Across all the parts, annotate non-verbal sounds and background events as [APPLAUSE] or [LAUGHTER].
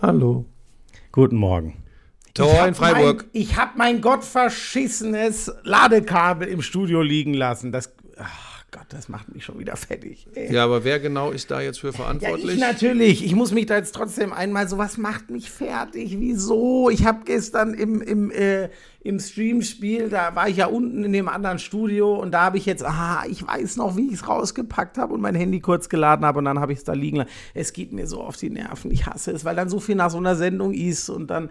Hallo. Guten Morgen. Tor in Freiburg. Mein, ich habe mein gottverschissenes Ladekabel im Studio liegen lassen. Das, ach Gott, das macht mich schon wieder fertig. Ey. Ja, aber wer genau ist da jetzt für verantwortlich? Ja, ich natürlich. Ich muss mich da jetzt trotzdem einmal so, was macht mich fertig? Wieso? Ich habe gestern im, im, äh, im Streamspiel, da war ich ja unten in dem anderen Studio und da habe ich jetzt, ah, ich weiß noch, wie ich es rausgepackt habe und mein Handy kurz geladen habe und dann habe ich es da liegen lassen. Es geht mir so auf die Nerven. Ich hasse es, weil dann so viel nach so einer Sendung ist und dann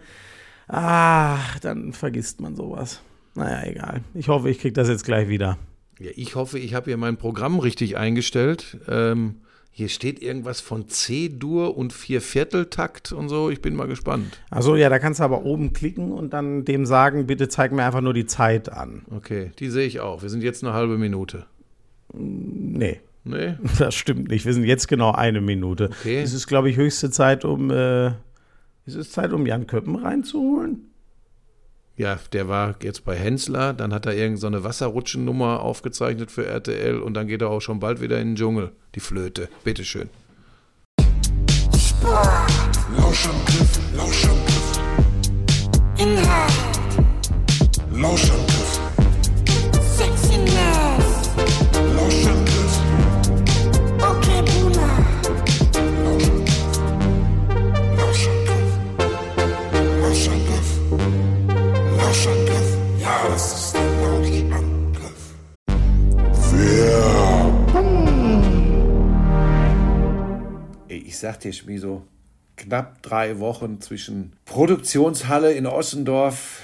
Ah, dann vergisst man sowas. Naja, egal. Ich hoffe, ich kriege das jetzt gleich wieder. Ja, ich hoffe, ich habe hier mein Programm richtig eingestellt. Ähm, hier steht irgendwas von C-Dur und Viervierteltakt und so. Ich bin mal gespannt. Achso, ja, da kannst du aber oben klicken und dann dem sagen, bitte zeig mir einfach nur die Zeit an. Okay, die sehe ich auch. Wir sind jetzt eine halbe Minute. Nee. Nee? [LAUGHS] Das stimmt nicht. Wir sind jetzt genau eine Minute. Okay. Es ist, glaube ich, höchste Zeit, um äh, ist es Zeit, um Jan Köppen reinzuholen? Ja, der war jetzt bei Hensler, dann hat er irgendeine so Wasserrutschennummer aufgezeichnet für RTL und dann geht er auch schon bald wieder in den Dschungel, die Flöte. Bitteschön. Lauschangriff, Lauschangriff. Inhalt. Lauschangriff. Ich sagte dir, Schmieso, knapp drei Wochen zwischen Produktionshalle in Ossendorf,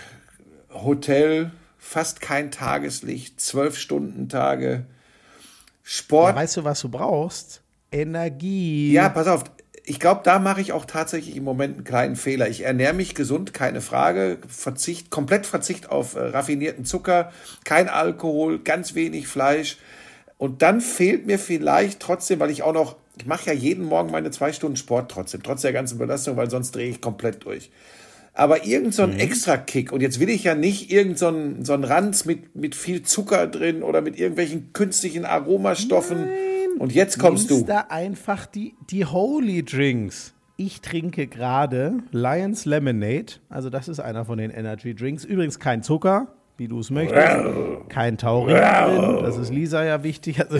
Hotel, fast kein Tageslicht, zwölf Stunden Tage, Sport. Ja, weißt du, was du brauchst? Energie. Ja, pass auf. Ich glaube, da mache ich auch tatsächlich im Moment einen kleinen Fehler. Ich ernähre mich gesund, keine Frage. Verzicht, komplett Verzicht auf äh, raffinierten Zucker, kein Alkohol, ganz wenig Fleisch. Und dann fehlt mir vielleicht trotzdem, weil ich auch noch ich mache ja jeden Morgen meine zwei Stunden Sport trotzdem, trotz der ganzen Belastung, weil sonst drehe ich komplett durch. Aber irgend so ein mhm. Extra-Kick, und jetzt will ich ja nicht irgend so ein, so ein Ranz mit, mit viel Zucker drin oder mit irgendwelchen künstlichen Aromastoffen. Nein. Und jetzt kommst du. da einfach die, die Holy Drinks. Ich trinke gerade Lions Lemonade. Also, das ist einer von den Energy Drinks. Übrigens kein Zucker, wie du es möchtest. Kein Taurin drin. Das ist Lisa ja wichtig. Also,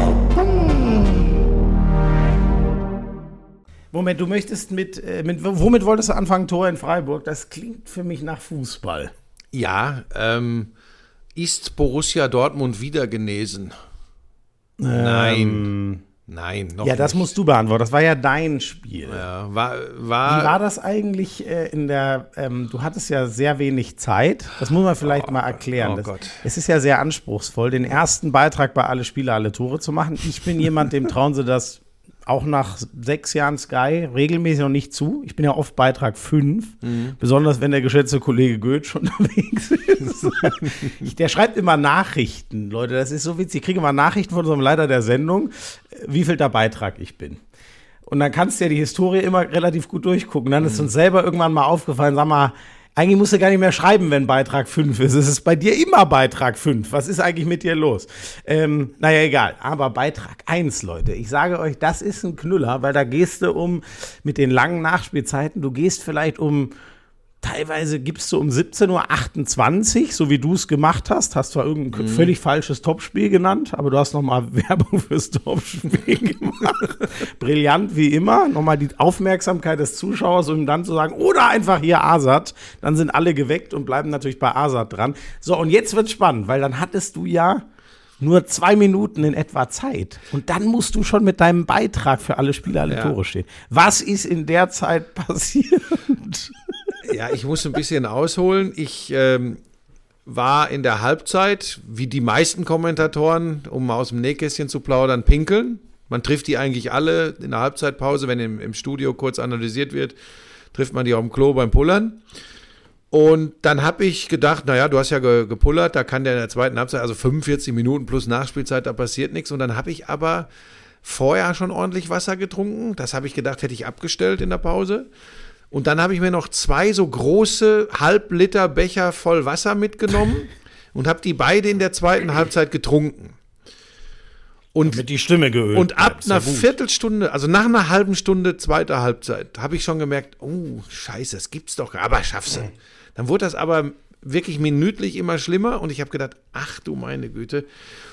Moment, du möchtest mit, äh, mit, womit wolltest du anfangen, Tor in Freiburg? Das klingt für mich nach Fußball. Ja, ähm, ist Borussia Dortmund wieder genesen? Ähm, Nein. Nein, noch Ja, das nicht. musst du beantworten. Das war ja dein Spiel. Ja, war, war, Wie war das eigentlich äh, in der, ähm, du hattest ja sehr wenig Zeit. Das muss man vielleicht oh, mal erklären. Oh das, Gott. Es ist ja sehr anspruchsvoll, den ersten Beitrag bei Alle Spiele, alle Tore zu machen. Ich bin jemand, dem trauen sie das auch nach sechs Jahren Sky regelmäßig noch nicht zu. Ich bin ja oft Beitrag 5, besonders wenn der geschätzte Kollege Goetsch [LAUGHS] unterwegs ist. der schreibt immer Nachrichten, Leute, das ist so witzig. Ich kriege immer Nachrichten von unserem Leiter der Sendung, wie viel der Beitrag ich bin. Und dann kannst du ja die Historie immer relativ gut durchgucken. Dann ist uns selber irgendwann mal aufgefallen, sag mal, eigentlich musst du gar nicht mehr schreiben, wenn Beitrag 5 ist. Es ist bei dir immer Beitrag 5. Was ist eigentlich mit dir los? Ähm, naja, egal. Aber Beitrag 1, Leute. Ich sage euch, das ist ein Knüller, weil da gehst du um, mit den langen Nachspielzeiten, du gehst vielleicht um, teilweise gibst du um 17.28 Uhr, so wie du es gemacht hast. Hast zwar irgendein völlig falsches Topspiel genannt, aber du hast nochmal [LAUGHS] Werbung fürs Topspiel [LAUGHS] gemacht. Brillant wie immer. Nochmal die Aufmerksamkeit des Zuschauers, um dann zu sagen, oder einfach hier Asat. Dann sind alle geweckt und bleiben natürlich bei Asat dran. So, und jetzt wird's spannend, weil dann hattest du ja nur zwei Minuten in etwa Zeit. Und dann musst du schon mit deinem Beitrag für alle Spieler alle Ja. Tore stehen. Was ist in der Zeit [LAUGHS] passiert? Ja, ich muss ein bisschen ausholen. Ich ähm, war in der Halbzeit, wie die meisten Kommentatoren, um mal aus dem Nähkästchen zu plaudern, pinkeln. Man trifft die eigentlich alle in der Halbzeitpause, wenn im, im Studio kurz analysiert wird, trifft man die auf dem Klo beim Pullern. Und dann habe ich gedacht, naja, du hast ja ge gepullert, da kann der in der zweiten Halbzeit, also 45 Minuten plus Nachspielzeit, da passiert nichts. Und dann habe ich aber vorher schon ordentlich Wasser getrunken. Das habe ich gedacht, hätte ich abgestellt in der Pause. Und dann habe ich mir noch zwei so große Halbliter Becher voll Wasser mitgenommen [LAUGHS] und habe die beide in der zweiten Halbzeit getrunken. Und, Mit die Stimme geölt. und ab ja einer gut. Viertelstunde, also nach einer halben Stunde zweiter Halbzeit, habe ich schon gemerkt, oh, scheiße, das gibt's doch, aber schaffst du. Dann wurde das aber wirklich minütlich immer schlimmer und ich habe gedacht, ach du meine Güte.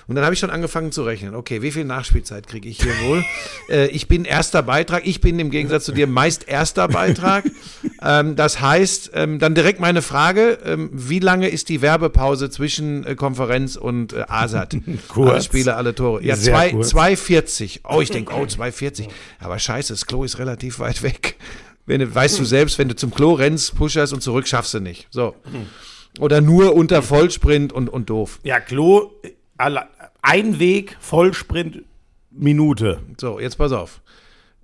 Und dann habe ich schon angefangen zu rechnen. Okay, wie viel Nachspielzeit kriege ich hier wohl? [LAUGHS] äh, ich bin erster Beitrag. Ich bin im Gegensatz zu dir meist erster Beitrag. ähm, das heißt, ähm, dann direkt meine Frage: ähm, Wie lange ist die Werbepause zwischen äh, Konferenz und äh, ASAT? [LAUGHS] Kurz. Alle Spiele, alle Tore. Ja, Sehr zwei, kurz. 2,40. Oh, ich denke, oh, 2,40. Aber scheiße, das Klo ist relativ weit weg. Wenn weißt du selbst, wenn du zum Klo rennst, pusherst und zurück, schaffst du nicht. So. Oder nur unter Vollsprint und, und doof. Ja, Klo, ein Weg, Vollsprint, Minute. So, jetzt pass auf.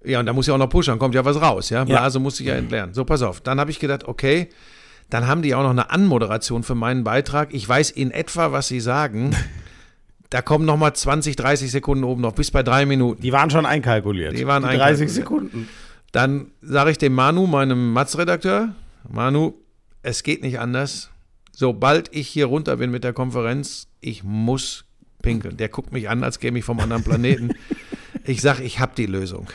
Ja, und da muss ja auch noch pushern, kommt ja was raus, ja. Blase muss ich ja entleeren. So, pass auf. Dann habe ich gedacht, okay, dann haben die auch noch eine Anmoderation für meinen Beitrag. Ich weiß in etwa, was sie sagen. [LAUGHS] Da kommen noch mal 20, 30 Sekunden oben noch, bis bei drei Minuten. Die waren schon einkalkuliert. Die waren 30 einkalkuliert. Sekunden. Dann sage ich dem Manu, meinem Matz-Redakteur, Manu, es geht nicht anders. Sobald ich hier runter bin mit der Konferenz, ich muss pinkeln. Der guckt mich an, als käme ich vom anderen Planeten. [LAUGHS] Ich sage, ich habe die Lösung.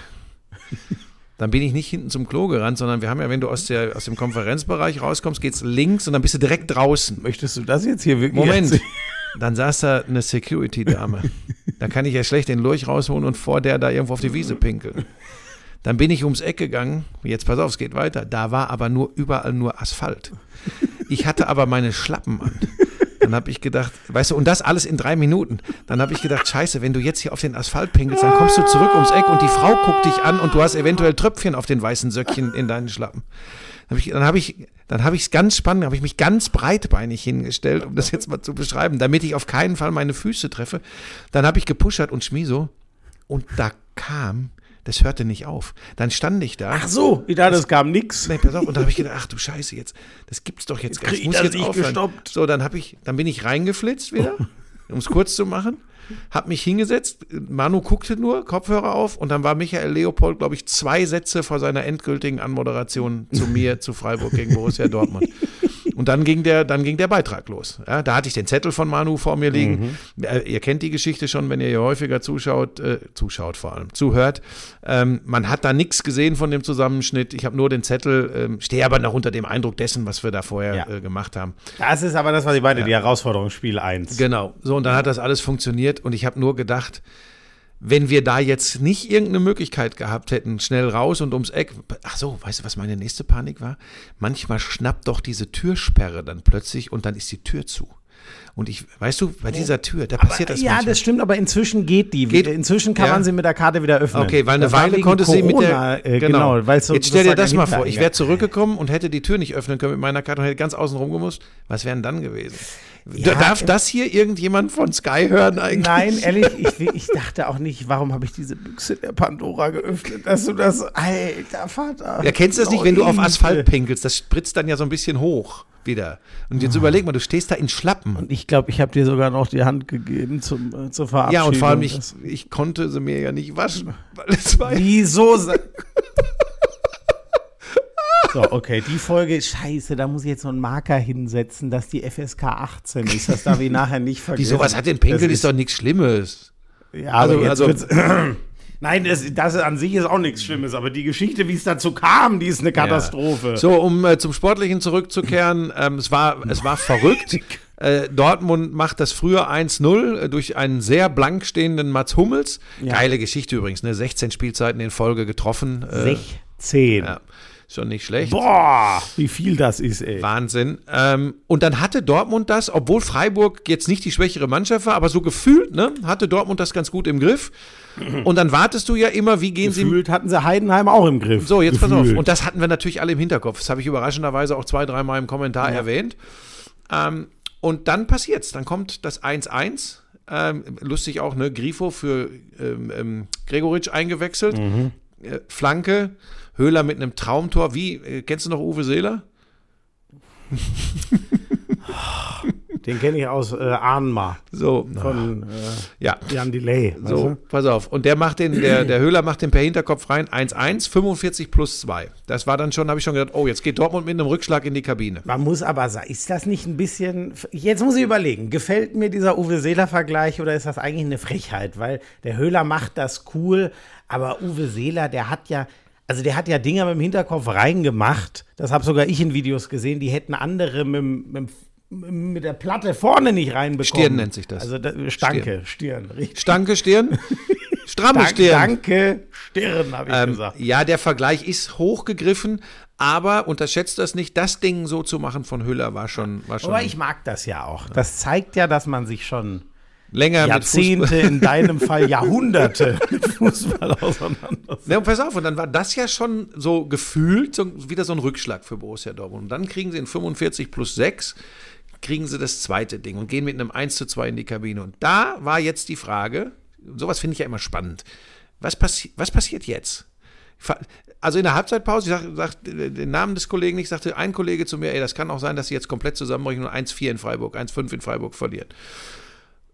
Dann bin ich nicht hinten zum Klo gerannt, sondern wir haben ja, wenn du aus, der, aus dem Konferenzbereich rauskommst, geht's links und dann bist du direkt draußen. Möchtest du das jetzt hier wirklich Moment. erzählen? Dann saß da eine Security-Dame. Da kann ich ja schlecht den Lurch rausholen und vor der da irgendwo auf die Wiese pinkeln. Dann bin ich ums Eck gegangen. Jetzt pass auf, es geht weiter. Da war aber nur überall nur Asphalt. Ich hatte aber meine Schlappen an. Dann habe ich gedacht, weißt du, und das alles in drei Minuten. Dann habe ich gedacht, scheiße, wenn du jetzt hier auf den Asphalt pinkelst, dann kommst du zurück ums Eck und die Frau guckt dich an und du hast eventuell Tröpfchen auf den weißen Söckchen in deinen Schlappen. Dann habe ich, dann habe ich, es ganz spannend, habe ich mich ganz breitbeinig hingestellt, um das jetzt mal zu beschreiben, damit ich auf keinen Fall meine Füße treffe. Dann habe ich gepushert und Schmiso und da kam, das hörte nicht auf. Dann stand ich da. Ach so, ich dachte, es kam nix. Nee, pass auf. Und da habe ich gedacht, ach du Scheiße, jetzt, das gibt's doch jetzt gar krieg nicht. ich das nicht aufhören. gestoppt. So, dann habe ich, dann bin ich reingeflitzt wieder, [LAUGHS] um es kurz zu machen. Hab mich hingesetzt, Manu guckte nur, Kopfhörer auf und dann war Michael Leopold, glaube ich, zwei Sätze vor seiner endgültigen Anmoderation zu mir, zu Freiburg gegen Borussia Dortmund. Und dann ging der, dann ging der Beitrag los. Ja, da hatte ich den Zettel von Manu vor mir liegen. Äh, ihr kennt die Geschichte schon, wenn ihr hier häufiger zuschaut, äh, zuschaut vor allem, zuhört. Ähm, man hat da nichts gesehen von dem Zusammenschnitt. Ich habe nur den Zettel, ähm, stehe aber noch unter dem Eindruck dessen, was wir da vorher Ja. äh, gemacht haben. Das ist aber das, was ich meine, die Herausforderung Spiel 1. Genau. So, und dann hat das alles funktioniert und ich habe nur gedacht, wenn wir da jetzt nicht irgendeine Möglichkeit gehabt hätten, schnell raus und ums Eck. Ach so, weißt du, was meine nächste Panik war? Manchmal schnappt doch diese Türsperre dann plötzlich und dann ist die Tür zu. Und ich, weißt du, bei dieser Tür, da passiert das ja, manchmal. das stimmt, aber inzwischen geht die. Geht- inzwischen kann ja. man sie mit der Karte wieder öffnen. Okay, weil eine Das Weile konnte sie mit der. äh, genau, weil so, Jetzt stell dir das mal vor, ich wäre zurückgekommen und hätte die Tür nicht öffnen können mit meiner Karte und hätte ganz außen rum gemusst. Was wären dann gewesen? Ja, Darf das hier irgendjemand von Sky hören eigentlich? Nein, [LAUGHS] ehrlich, ich, ich dachte auch nicht, warum habe ich diese Büchse der Pandora geöffnet, dass du das, alter Vater. Ja, kennst du das nicht, wenn du auf Asphalt pinkelst? Das spritzt dann ja so ein bisschen hoch wieder. Und jetzt oh. überleg mal, du stehst da in Schlappen. Und ich glaube, ich habe dir sogar noch die Hand gegeben zum, äh, zur Verabschiedung. Ja, und vor allem, ich, ich konnte sie mir ja nicht waschen. Weil es war Wieso? [LAUGHS] So, okay, die Folge, scheiße, da muss ich jetzt so einen Marker hinsetzen, dass die FSK 18 ist. Das darf ich nachher nicht vergessen. Wieso, was hat denn Pinkel, ist, ist, doch nichts Schlimmes. Ja, also, also [CLEARS THROAT] Nein, das, das an sich ist auch nichts Schlimmes, aber die Geschichte, wie es dazu kam, die ist eine Katastrophe. Ja. So, um äh, zum Sportlichen zurückzukehren, [LAUGHS] ähm, es, war, es war verrückt. Äh, Dortmund macht das früher 1-0 äh, durch einen sehr blank stehenden Mats Hummels. Ja. Geile Geschichte übrigens, ne? 16 Spielzeiten in Folge getroffen. Äh, 16. Ja. Schon nicht schlecht. Boah, wie viel das ist, ey. Wahnsinn. Ähm, und dann hatte Dortmund das, obwohl Freiburg jetzt nicht die schwächere Mannschaft war, aber so gefühlt, ne, hatte Dortmund das ganz gut im Griff. Und dann wartest du ja immer, wie gehen gefühlt sie. Hatten sie Heidenheim auch im Griff. So, jetzt gefühlt. pass auf. Und das hatten wir natürlich alle im Hinterkopf. Das habe ich überraschenderweise auch zwei, dreimal im Kommentar ja. erwähnt. Ähm, und dann passiert's. Dann kommt das 1-1. Ähm, lustig auch, ne? Grifo für ähm, ähm, Gregoritsch eingewechselt. Mhm. Äh, Flanke. Höhler mit einem Traumtor. Wie, äh, kennst du noch Uwe Seeler? [LAUGHS] Den kenne ich aus äh, Ahnma. So. Von äh, ja. Jan Delay. So, pass auf. Und der macht den, der, der Höhler macht den per Hinterkopf rein. 1-1, 45 plus 2. Das war dann schon, habe ich schon gedacht, oh, jetzt geht Dortmund mit einem Rückschlag in die Kabine. Man muss aber sagen, ist das nicht ein bisschen, jetzt muss ich überlegen, gefällt mir dieser Uwe Seeler-Vergleich oder ist das eigentlich eine Frechheit? Weil der Höhler macht das cool, aber Uwe Seeler, der hat ja, also der hat ja Dinger mit dem Hinterkopf reingemacht. Das habe sogar ich in Videos gesehen. Die hätten andere mit, mit, mit der Platte vorne nicht reinbekommen. Stirn nennt sich das. Also da, Stanke, Stirn. Stirn Stanke, Stirn? [LAUGHS] Stramme Stirn. Danke, Stirn, habe ich ähm, gesagt. Ja, der Vergleich ist hochgegriffen, aber unterschätzt das nicht. Das Ding so zu machen von Hüller war schon. War schon aber ich mag das ja auch. Das zeigt ja, dass man sich schon länger Jahrzehnte, in deinem Fall Jahrhunderte mit Fußball auseinandersetzt. Ja, und pass auf, und dann war das ja schon so gefühlt so, wieder so ein Rückschlag für Borussia Dortmund. Und dann kriegen sie in 45 plus 6, kriegen sie das zweite Ding und gehen mit einem 1 zu 2 in die Kabine. Und da war jetzt die Frage, sowas finde ich ja immer spannend, was, passi was passiert jetzt? Also in der Halbzeitpause, ich sag, sag den Namen des Kollegen nicht, sagte ein Kollege zu mir, ey, das kann auch sein, dass sie jetzt komplett zusammenbrechen und 1-4 in Freiburg, 1-5 in Freiburg verlieren.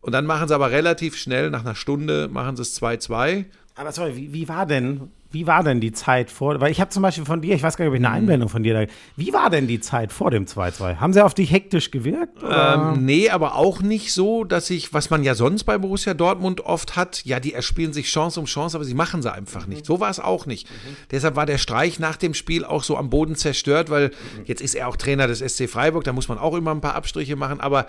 Und dann machen sie aber relativ schnell, nach einer Stunde, machen sie es 2-2. Aber sorry, wie, wie, war denn, wie war denn die Zeit vor? Weil ich habe zum Beispiel von dir, ich weiß gar nicht, ob ich eine mhm. Einblendung von dir da. Wie war denn die Zeit vor dem 2-2? Haben sie auf dich hektisch gewirkt? Ähm, nee, aber auch nicht so, dass ich, was man ja sonst bei Borussia Dortmund oft hat, ja, die erspielen sich Chance um Chance, aber sie machen sie einfach nicht. So war es auch nicht. Mhm. Deshalb war der Streich nach dem Spiel auch so am Boden zerstört, weil mhm. jetzt ist er auch Trainer des SC Freiburg, da muss man auch immer ein paar Abstriche machen, aber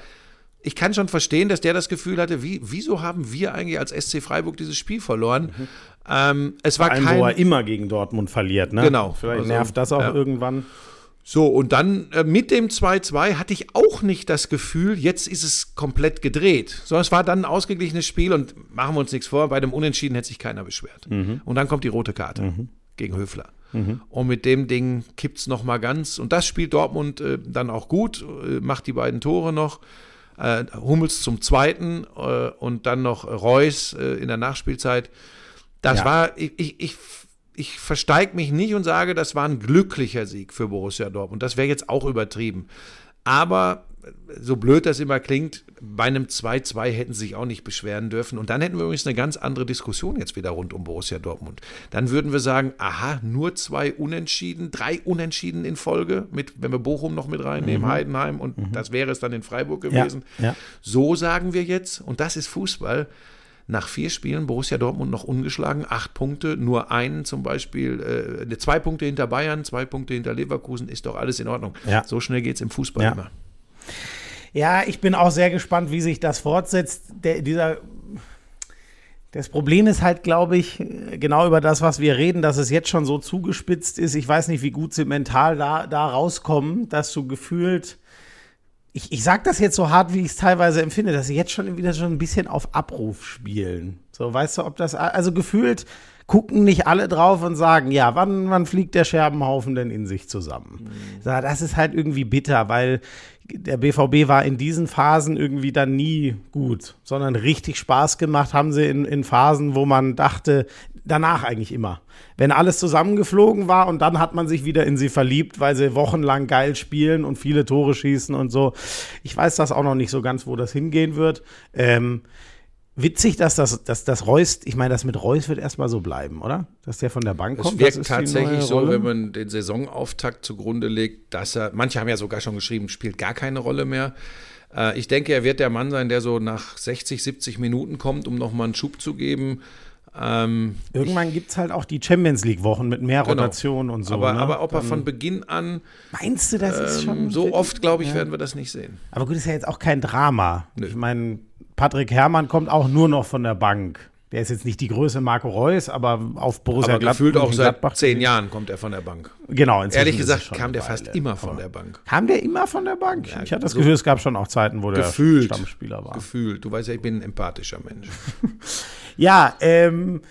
ich kann schon verstehen, dass der das Gefühl hatte, wie, wieso haben wir eigentlich als SC Freiburg dieses Spiel verloren? Mhm. Ähm, es war Vor allem, kein, wo er immer gegen Dortmund verliert, ne? Genau. Vielleicht also, nervt das auch ja. irgendwann. So, und dann äh, mit dem 2-2 hatte ich auch nicht das Gefühl, jetzt ist es komplett gedreht. Sondern es war dann ein ausgeglichenes Spiel und machen wir uns nichts vor, bei dem Unentschieden hätte sich keiner beschwert. Mhm. Und dann kommt die rote Karte mhm. gegen Höfler. Mhm. Und mit dem Ding kippt es nochmal ganz. Und das spielt Dortmund äh, dann auch gut, äh, macht die beiden Tore noch Hummels zum zweiten äh, und dann noch Reus äh, in der Nachspielzeit. Das ja. war, ich, ich, ich, ich versteige mich nicht und sage, das war ein glücklicher Sieg für Borussia Dortmund. Das wäre jetzt auch übertrieben. Aber so blöd das immer klingt, bei einem 2-2 hätten sie sich auch nicht beschweren dürfen. Und dann hätten wir übrigens eine ganz andere Diskussion jetzt wieder rund um Borussia Dortmund. Dann würden wir sagen, aha, nur zwei Unentschieden, drei Unentschieden in Folge, mit, wenn wir Bochum noch mit reinnehmen, mhm. Heidenheim und mhm. das wäre es dann in Freiburg gewesen. Ja, ja. So sagen wir jetzt, und das ist Fußball, nach vier Spielen Borussia Dortmund noch ungeschlagen, acht Punkte, nur einen zum Beispiel, äh, zwei Punkte hinter Bayern, zwei Punkte hinter Leverkusen, ist doch alles in Ordnung. Ja. So schnell geht es im Fußball ja. immer. Ja, ich bin auch sehr gespannt, wie sich das fortsetzt. Der, dieser das Problem ist halt, glaube ich, genau über das, was wir reden, dass es jetzt schon so zugespitzt ist. Ich weiß nicht, wie gut sie mental da, da rauskommen, dass du gefühlt ich, ich sage das jetzt so hart, wie ich es teilweise empfinde, dass sie jetzt schon wieder schon ein bisschen auf Abruf spielen. So, weißt du, ob das, also gefühlt gucken nicht alle drauf und sagen, ja, wann, wann fliegt der Scherbenhaufen denn in sich zusammen? Mhm. Das ist halt irgendwie bitter, weil der BVB war in diesen Phasen irgendwie dann nie gut, sondern richtig Spaß gemacht haben sie in, in Phasen, wo man dachte, danach eigentlich immer. Wenn alles zusammengeflogen war und dann hat man sich wieder in sie verliebt, weil sie wochenlang geil spielen und viele Tore schießen und so. Ich weiß das auch noch nicht so ganz, wo das hingehen wird. Ähm, witzig, dass das, dass das Reus, ich meine, das mit Reus wird erstmal so bleiben, oder? Dass der von der Bank kommt. Es wirkt tatsächlich so, wenn man den Saisonauftakt zugrunde legt, dass er, manche haben ja sogar schon geschrieben, spielt gar keine Rolle mehr. Äh, ich denke, er wird der Mann sein, der so nach 60, 70 Minuten kommt, um nochmal einen Schub zu geben. Ähm, Irgendwann gibt es halt auch die Champions League-Wochen mit mehr genau. Rotation und so. Aber, ne? aber ob er von Beginn an. Meinst du, das ähm, ist schon. So oft, glaube ich, ja. werden wir das nicht sehen. Aber gut, ist ja jetzt auch kein Drama. Nö. Ich meine, Patrick Herrmann kommt auch nur noch von der Bank. Der ist jetzt nicht die Größe Marco Reus, aber auf Borussia aber Gladbach. gefühlt auch seit zehn Jahren kommt er von der Bank. Genau. Ehrlich gesagt kam der fast immer von der Bank. Kam der immer von der Bank? Ja, ich hatte das so Gefühl, es gab schon auch Zeiten, wo der gefühlt, Stammspieler war. Gefühlt. Du weißt ja, ich bin ein empathischer Mensch. [LAUGHS] ja, ähm,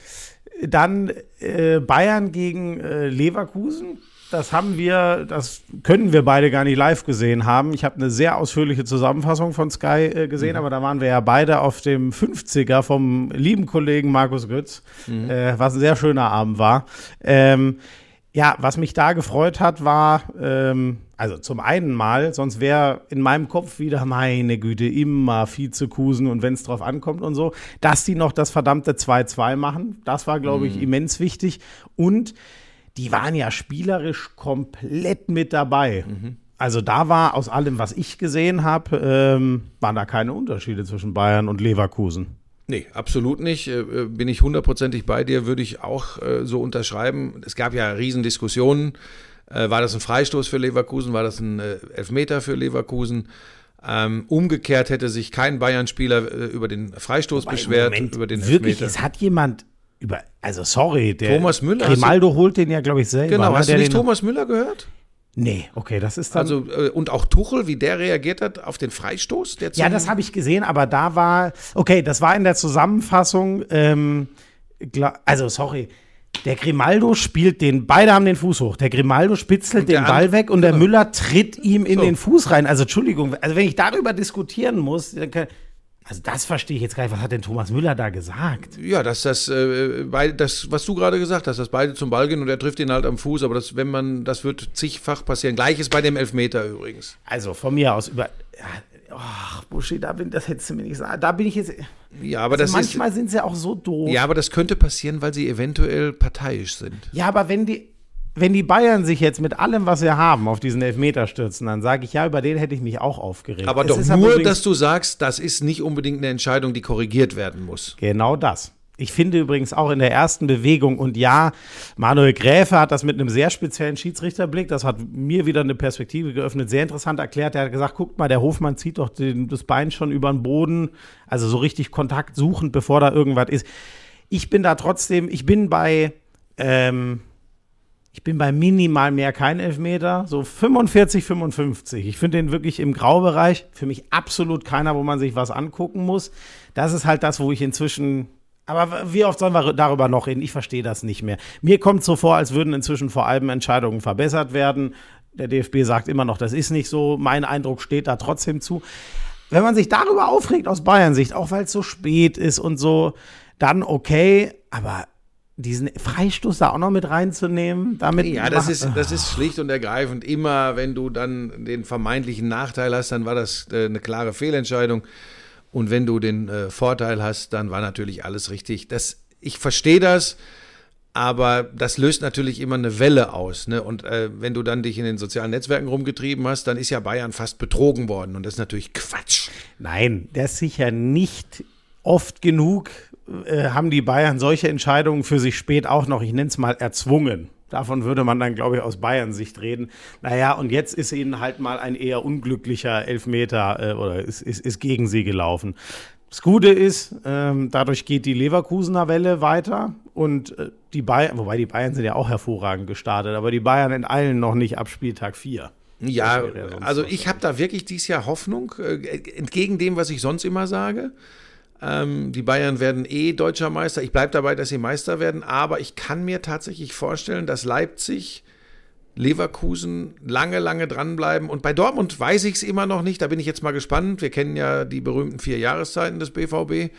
dann äh, Bayern gegen äh, Leverkusen das haben wir, das können wir beide gar nicht live gesehen haben. Ich habe eine sehr ausführliche Zusammenfassung von Sky äh, gesehen, mhm. aber da waren wir ja beide auf dem 50er vom lieben Kollegen Markus Götz, mhm. äh, was ein sehr schöner Abend war. Ähm, ja, was mich da gefreut hat, war, ähm, also zum einen mal, sonst wäre in meinem Kopf wieder, meine Güte, immer Vizekusen und wenn es drauf ankommt und so, dass die noch das verdammte 2-2 machen. Das war, glaube ich, mhm. immens wichtig. Und die waren ja spielerisch komplett mit dabei. Mhm. Also da war aus allem, was ich gesehen habe, ähm, waren da keine Unterschiede zwischen Bayern und Leverkusen. Nee, absolut nicht. Äh, äh, bin ich hundertprozentig bei dir, würde ich auch äh, so unterschreiben. Es gab ja Riesendiskussionen. War das ein Freistoß für Leverkusen? War das ein Elfmeter für Leverkusen? Ähm, umgekehrt hätte sich kein Bayern-Spieler über den Freistoß Wobei, beschwert, über den Wirklich, Elfmeter. es hat jemand über, also sorry, der Thomas Müller. Grimaldo holt den ja, glaube ich, selber. Genau, hast du nicht Thomas Müller gehört? Nee, okay, das ist dann. Also, äh, und auch Tuchel, wie der reagiert hat auf den Freistoß? Der ja, das habe ich gesehen, aber da war, okay, das war in der Zusammenfassung, ähm, also sorry, der Grimaldo spielt den, beide haben den Fuß hoch. Der Grimaldo spitzelt den Ball weg und der genau. Müller tritt ihm in so. den Fuß rein. Also Entschuldigung, also wenn ich darüber diskutieren muss, dann kann, also das verstehe ich jetzt gar nicht. Was hat denn Thomas Müller da gesagt? Ja, dass das, äh, beide, das was du gerade gesagt hast, dass beide zum Ball gehen und er trifft ihn halt am Fuß. Aber das, wenn man, das wird zigfach passieren. Gleiches bei dem Elfmeter übrigens. Also von mir aus über. Ach, Buschi, da bin, das hättest du mir nicht gesagt. Da bin ich jetzt. Ja, aber also das manchmal sind sie auch so doof. Ja, aber das könnte passieren, weil sie eventuell parteiisch sind. Ja, aber wenn die, wenn die Bayern sich jetzt mit allem, was wir haben, auf diesen Elfmeter stürzen, dann sage ich, ja, über den hätte ich mich auch aufgeregt. Aber es doch nur, dass du sagst, das ist nicht unbedingt eine Entscheidung, die korrigiert werden muss. Genau das. Ich finde übrigens auch in der ersten Bewegung, und ja, Manuel Gräfe hat das mit einem sehr speziellen Schiedsrichterblick, das hat mir wieder eine Perspektive geöffnet, sehr interessant erklärt. Er hat gesagt, guckt mal, der Hofmann zieht doch den, das Bein schon über den Boden, also so richtig Kontakt suchend, bevor da irgendwas ist. Ich bin da trotzdem, ich bin bei, ähm, ich bin bei minimal mehr kein Elfmeter, so 45, 55. Ich finde den wirklich im Graubereich. Für mich absolut keiner, wo man sich was angucken muss. Das ist halt das, wo ich inzwischen. Aber wie oft sollen wir darüber noch reden? Ich verstehe das nicht mehr. Mir kommt so vor, als würden inzwischen vor allem Entscheidungen verbessert werden. Der DFB sagt immer noch, das ist nicht so. Mein Eindruck steht da trotzdem zu. Wenn man sich darüber aufregt aus Bayern-Sicht, auch weil es so spät ist und so, dann okay. Aber diesen Freistoß da auch noch mit reinzunehmen, damit. Ja, das ist, das ist schlicht und ergreifend immer, wenn du dann den vermeintlichen Nachteil hast, dann war das äh, eine klare Fehlentscheidung. Und wenn du den äh, Vorteil hast, dann war natürlich alles richtig. Das, ich verstehe das, aber das löst natürlich immer eine Welle aus. Ne? Und äh, wenn du dann dich in den sozialen Netzwerken rumgetrieben hast, dann ist ja Bayern fast betrogen worden. Und das ist natürlich Quatsch. Nein, der ist sicher nicht oft genug äh, haben die Bayern solche Entscheidungen für sich spät auch noch, ich nenne es mal, erzwungen. Davon würde man dann, glaube ich, aus Bayern-Sicht reden. Naja, und jetzt ist ihnen halt mal ein eher unglücklicher Elfmeter äh, oder ist, ist, ist gegen sie gelaufen. Das Gute ist, ähm, dadurch geht die Leverkusener Welle weiter und äh, die Bayern, wobei die Bayern sind ja auch hervorragend gestartet, aber die Bayern enteilen noch nicht ab Spieltag 4. Ja, also ich habe da wirklich dieses Jahr Hoffnung, äh, entgegen dem, was ich sonst immer sage. Ähm, die Bayern werden eh deutscher Meister. Ich bleibe dabei, dass sie Meister werden, aber ich kann mir tatsächlich vorstellen, dass Leipzig, Leverkusen lange, lange dranbleiben. Und bei Dortmund weiß ich es immer noch nicht. Da bin ich jetzt mal gespannt. Wir kennen ja die berühmten vier Jahreszeiten des BVB.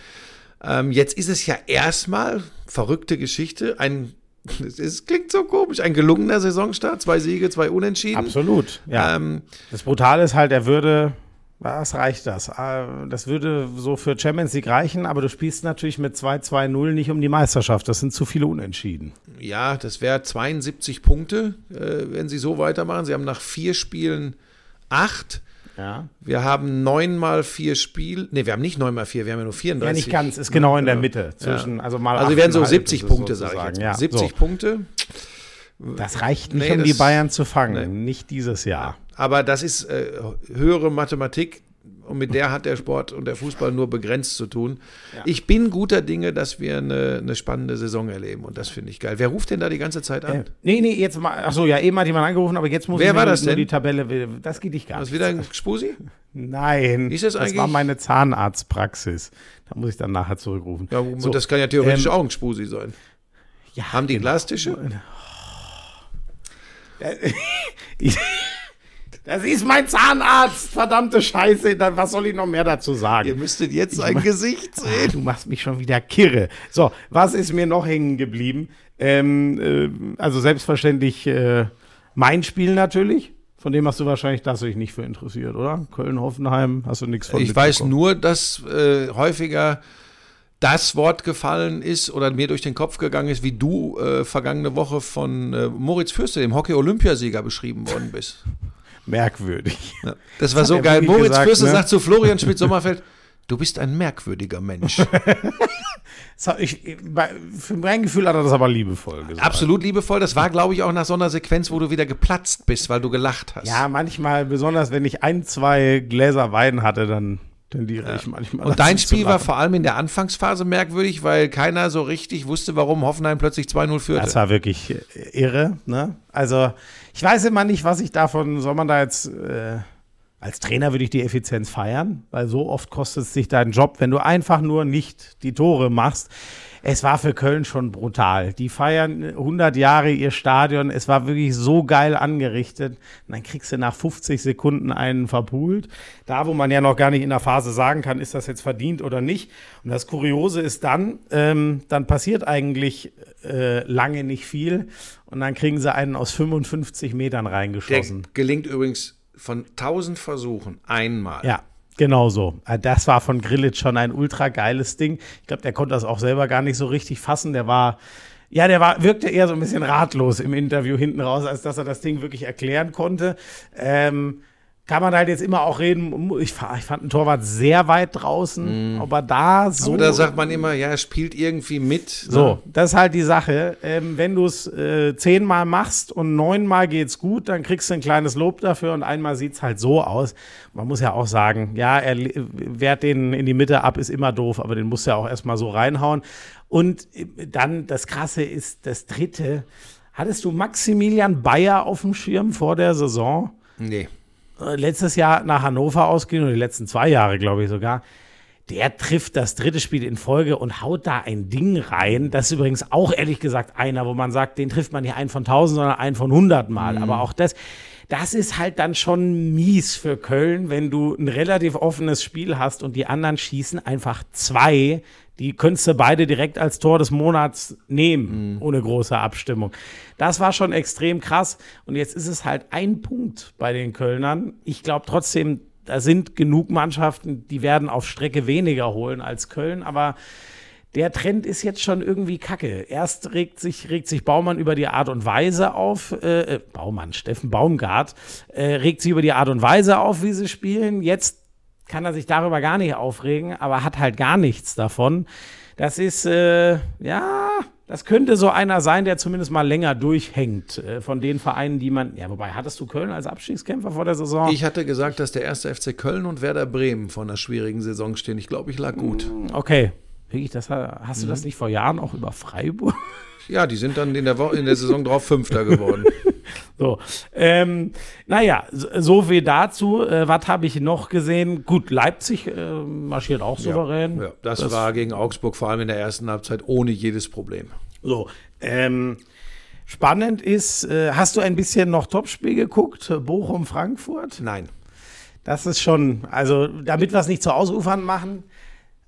Ähm, jetzt ist es ja erstmal, verrückte Geschichte, ein, [LAUGHS] es ist, klingt so komisch, ein gelungener Saisonstart, zwei Siege, zwei Unentschieden. Absolut, ja. Ähm, Das Brutale ist halt, er würde, was reicht das? Äh, Das würde so für Champions League reichen, aber du spielst natürlich mit 2-2-0 nicht um die Meisterschaft. Das sind zu viele Unentschieden. Ja, das wäre 72 Punkte, äh, wenn sie so weitermachen. Sie haben nach vier Spielen acht. Ja. Wir haben neun mal vier Spiele. Ne, wir haben nicht neun mal vier, wir haben ja nur 34. Ja, nicht ganz, ist genau in der Mitte. Zwischen, also mal Also wir werden so 8,5 70 ist es Punkte, sage ich. Ja, 70 so. Punkte. Das reicht nicht, Nee, um die Bayern zu fangen. Nicht dieses Jahr. Aber das ist äh, höhere Mathematik und mit der hat der Sport und der Fußball nur begrenzt zu tun. Ich bin guter Dinge, dass wir eine, eine spannende Saison erleben und das finde ich geil. Wer ruft denn da die ganze Zeit an? Äh, nee, nee, jetzt mal. Achso, ja, eben hat jemand angerufen, aber jetzt muss Wer ich war das nur denn? die Tabelle. Das geht dich gar Was nicht. wieder ein Spusi? Nein, Ist das das war meine Zahnarztpraxis. Da muss ich dann nachher zurückrufen. Ja, So, das kann ja theoretisch ähm, auch ein Spusi sein. ja, Haben die genau. Glastische? [LAUGHS] Ich- Das ist mein Zahnarzt, verdammte Scheiße. Was soll ich noch mehr dazu sagen? müsstet jetzt sein Gesicht Ah, Du machst mich schon wieder kirre. So, was ist mir noch hängen geblieben? Ähm, äh, also selbstverständlich äh, mein Spiel natürlich. Von dem hast du wahrscheinlich das dich nicht für interessiert, oder? Köln-Hoffenheim, hast du nichts von Ich weiß nur, dass äh, häufiger das Wort gefallen ist oder mir durch den Kopf gegangen ist, wie du äh, vergangene Woche von äh, Moritz Fürste, dem Hockey-Olympiasieger, beschrieben worden bist. Merkwürdig. Ja. Das war so geil. Moritz gesagt, Fürste ne? sagt zu Florian Schmidt-Sommerfeld, du bist ein merkwürdiger Mensch. [LAUGHS] Ich, für mein Gefühl hat er das aber liebevoll gesagt. Absolut liebevoll. Das war, glaube ich, auch nach so einer Sequenz, wo du wieder geplatzt bist, weil du gelacht hast. Ja, manchmal, besonders wenn ich ein, zwei Gläser Wein hatte, dann tendiere ich manchmal. Und dein Spiel war vor allem in der Anfangsphase merkwürdig, weil keiner so richtig wusste, warum Hoffenheim plötzlich 2-0 führte. Das war wirklich äh, irre. Ne? Also, ich weiß immer nicht, was ich davon, soll man da jetzt, äh, als Trainer würde ich die Effizienz feiern, weil so oft kostet es dich deinen Job, wenn du einfach nur nicht die Tore machst. Es war für Köln schon brutal. Die feiern 100 Jahre ihr Stadion. Es war wirklich so geil angerichtet. Und dann kriegst du nach 50 Sekunden einen verpult. Da, wo man ja noch gar nicht in der Phase sagen kann, ist das jetzt verdient oder nicht. Und das Kuriose ist dann, ähm, dann passiert eigentlich äh, lange nicht viel. Und dann kriegen sie einen aus 55 Metern Der reingeschossen. gelingt übrigens von 1000 Versuchen einmal. Ja, genau so. Äh, Das war von Grillitsch schon ein ultra geiles Ding. Ich glaube, der konnte das auch selber gar nicht so richtig fassen. Der war, ja, der war, wirkte eher so ein bisschen ratlos im Interview hinten raus, als dass er das Ding wirklich erklären konnte. Ähm, kann man halt jetzt immer auch reden. Ich, ich fand einen Torwart sehr weit draußen, aber da so. Aber da sagt man immer, ja, er spielt irgendwie mit. So, das ist halt die Sache. Ähm, wenn du es äh, zehnmal machst und neunmal geht's gut, dann kriegst du ein kleines Lob dafür und einmal sieht's halt so aus. Man muss ja auch sagen, ja, er wehrt den in die Mitte ab, ist immer doof, aber den muss ja auch erstmal so reinhauen. Und äh, dann das Krasse ist das dritte. Hattest du Maximilian Bayer auf dem Schirm vor der Saison? Nee. Äh, letztes Jahr nach Hannover ausgehen, oder die letzten zwei Jahre, glaube ich sogar. Der trifft das dritte Spiel in Folge und haut da ein Ding rein. Das ist übrigens auch ehrlich gesagt einer, wo man sagt, den trifft man nicht einen von tausend, sondern einen von hundert Mal. Aber auch das, das ist halt dann schon mies für Köln, wenn du ein relativ offenes Spiel hast und die anderen schießen einfach zwei. Die könntest du beide direkt als Tor des Monats nehmen, ohne große Abstimmung. Das war schon extrem krass. Und jetzt ist es halt ein Punkt bei den Kölnern. Ich glaube trotzdem, da sind genug Mannschaften, die werden auf Strecke weniger holen als Köln, aber der Trend ist jetzt schon irgendwie kacke. Erst regt sich, regt sich Baumann über die Art und Weise auf, äh, äh, Baumann, Steffen Baumgart, äh, regt sich über die Art und Weise auf, wie sie spielen. Jetzt kann er sich darüber gar nicht aufregen, aber hat halt gar nichts davon. Das ist, äh, ja, das könnte so einer sein, der zumindest mal länger durchhängt äh, von den Vereinen, die man, ja, wobei, hattest du Köln als Abstiegskämpfer vor der Saison? Ich hatte gesagt, dass der erste FC Köln und Werder Bremen vor einer schwierigen Saison stehen. Ich glaube, ich lag gut. okay. Wirklich, das, hast du das nicht vor Jahren auch über Freiburg? Ja, die sind dann in der, Woche, in der Saison drauf Fünfter geworden. [LAUGHS] So, ähm, naja, so viel dazu. Äh, was habe ich noch gesehen? Gut, Leipzig äh, marschiert auch souverän. Ja, ja. Das, das, war gegen Augsburg vor allem in der ersten Halbzeit ohne jedes Problem. So, ähm, spannend ist, äh, hast du ein bisschen noch Topspiel geguckt? Bochum-Frankfurt? Nein. Das ist schon, also damit wir es nicht zu ausufern machen,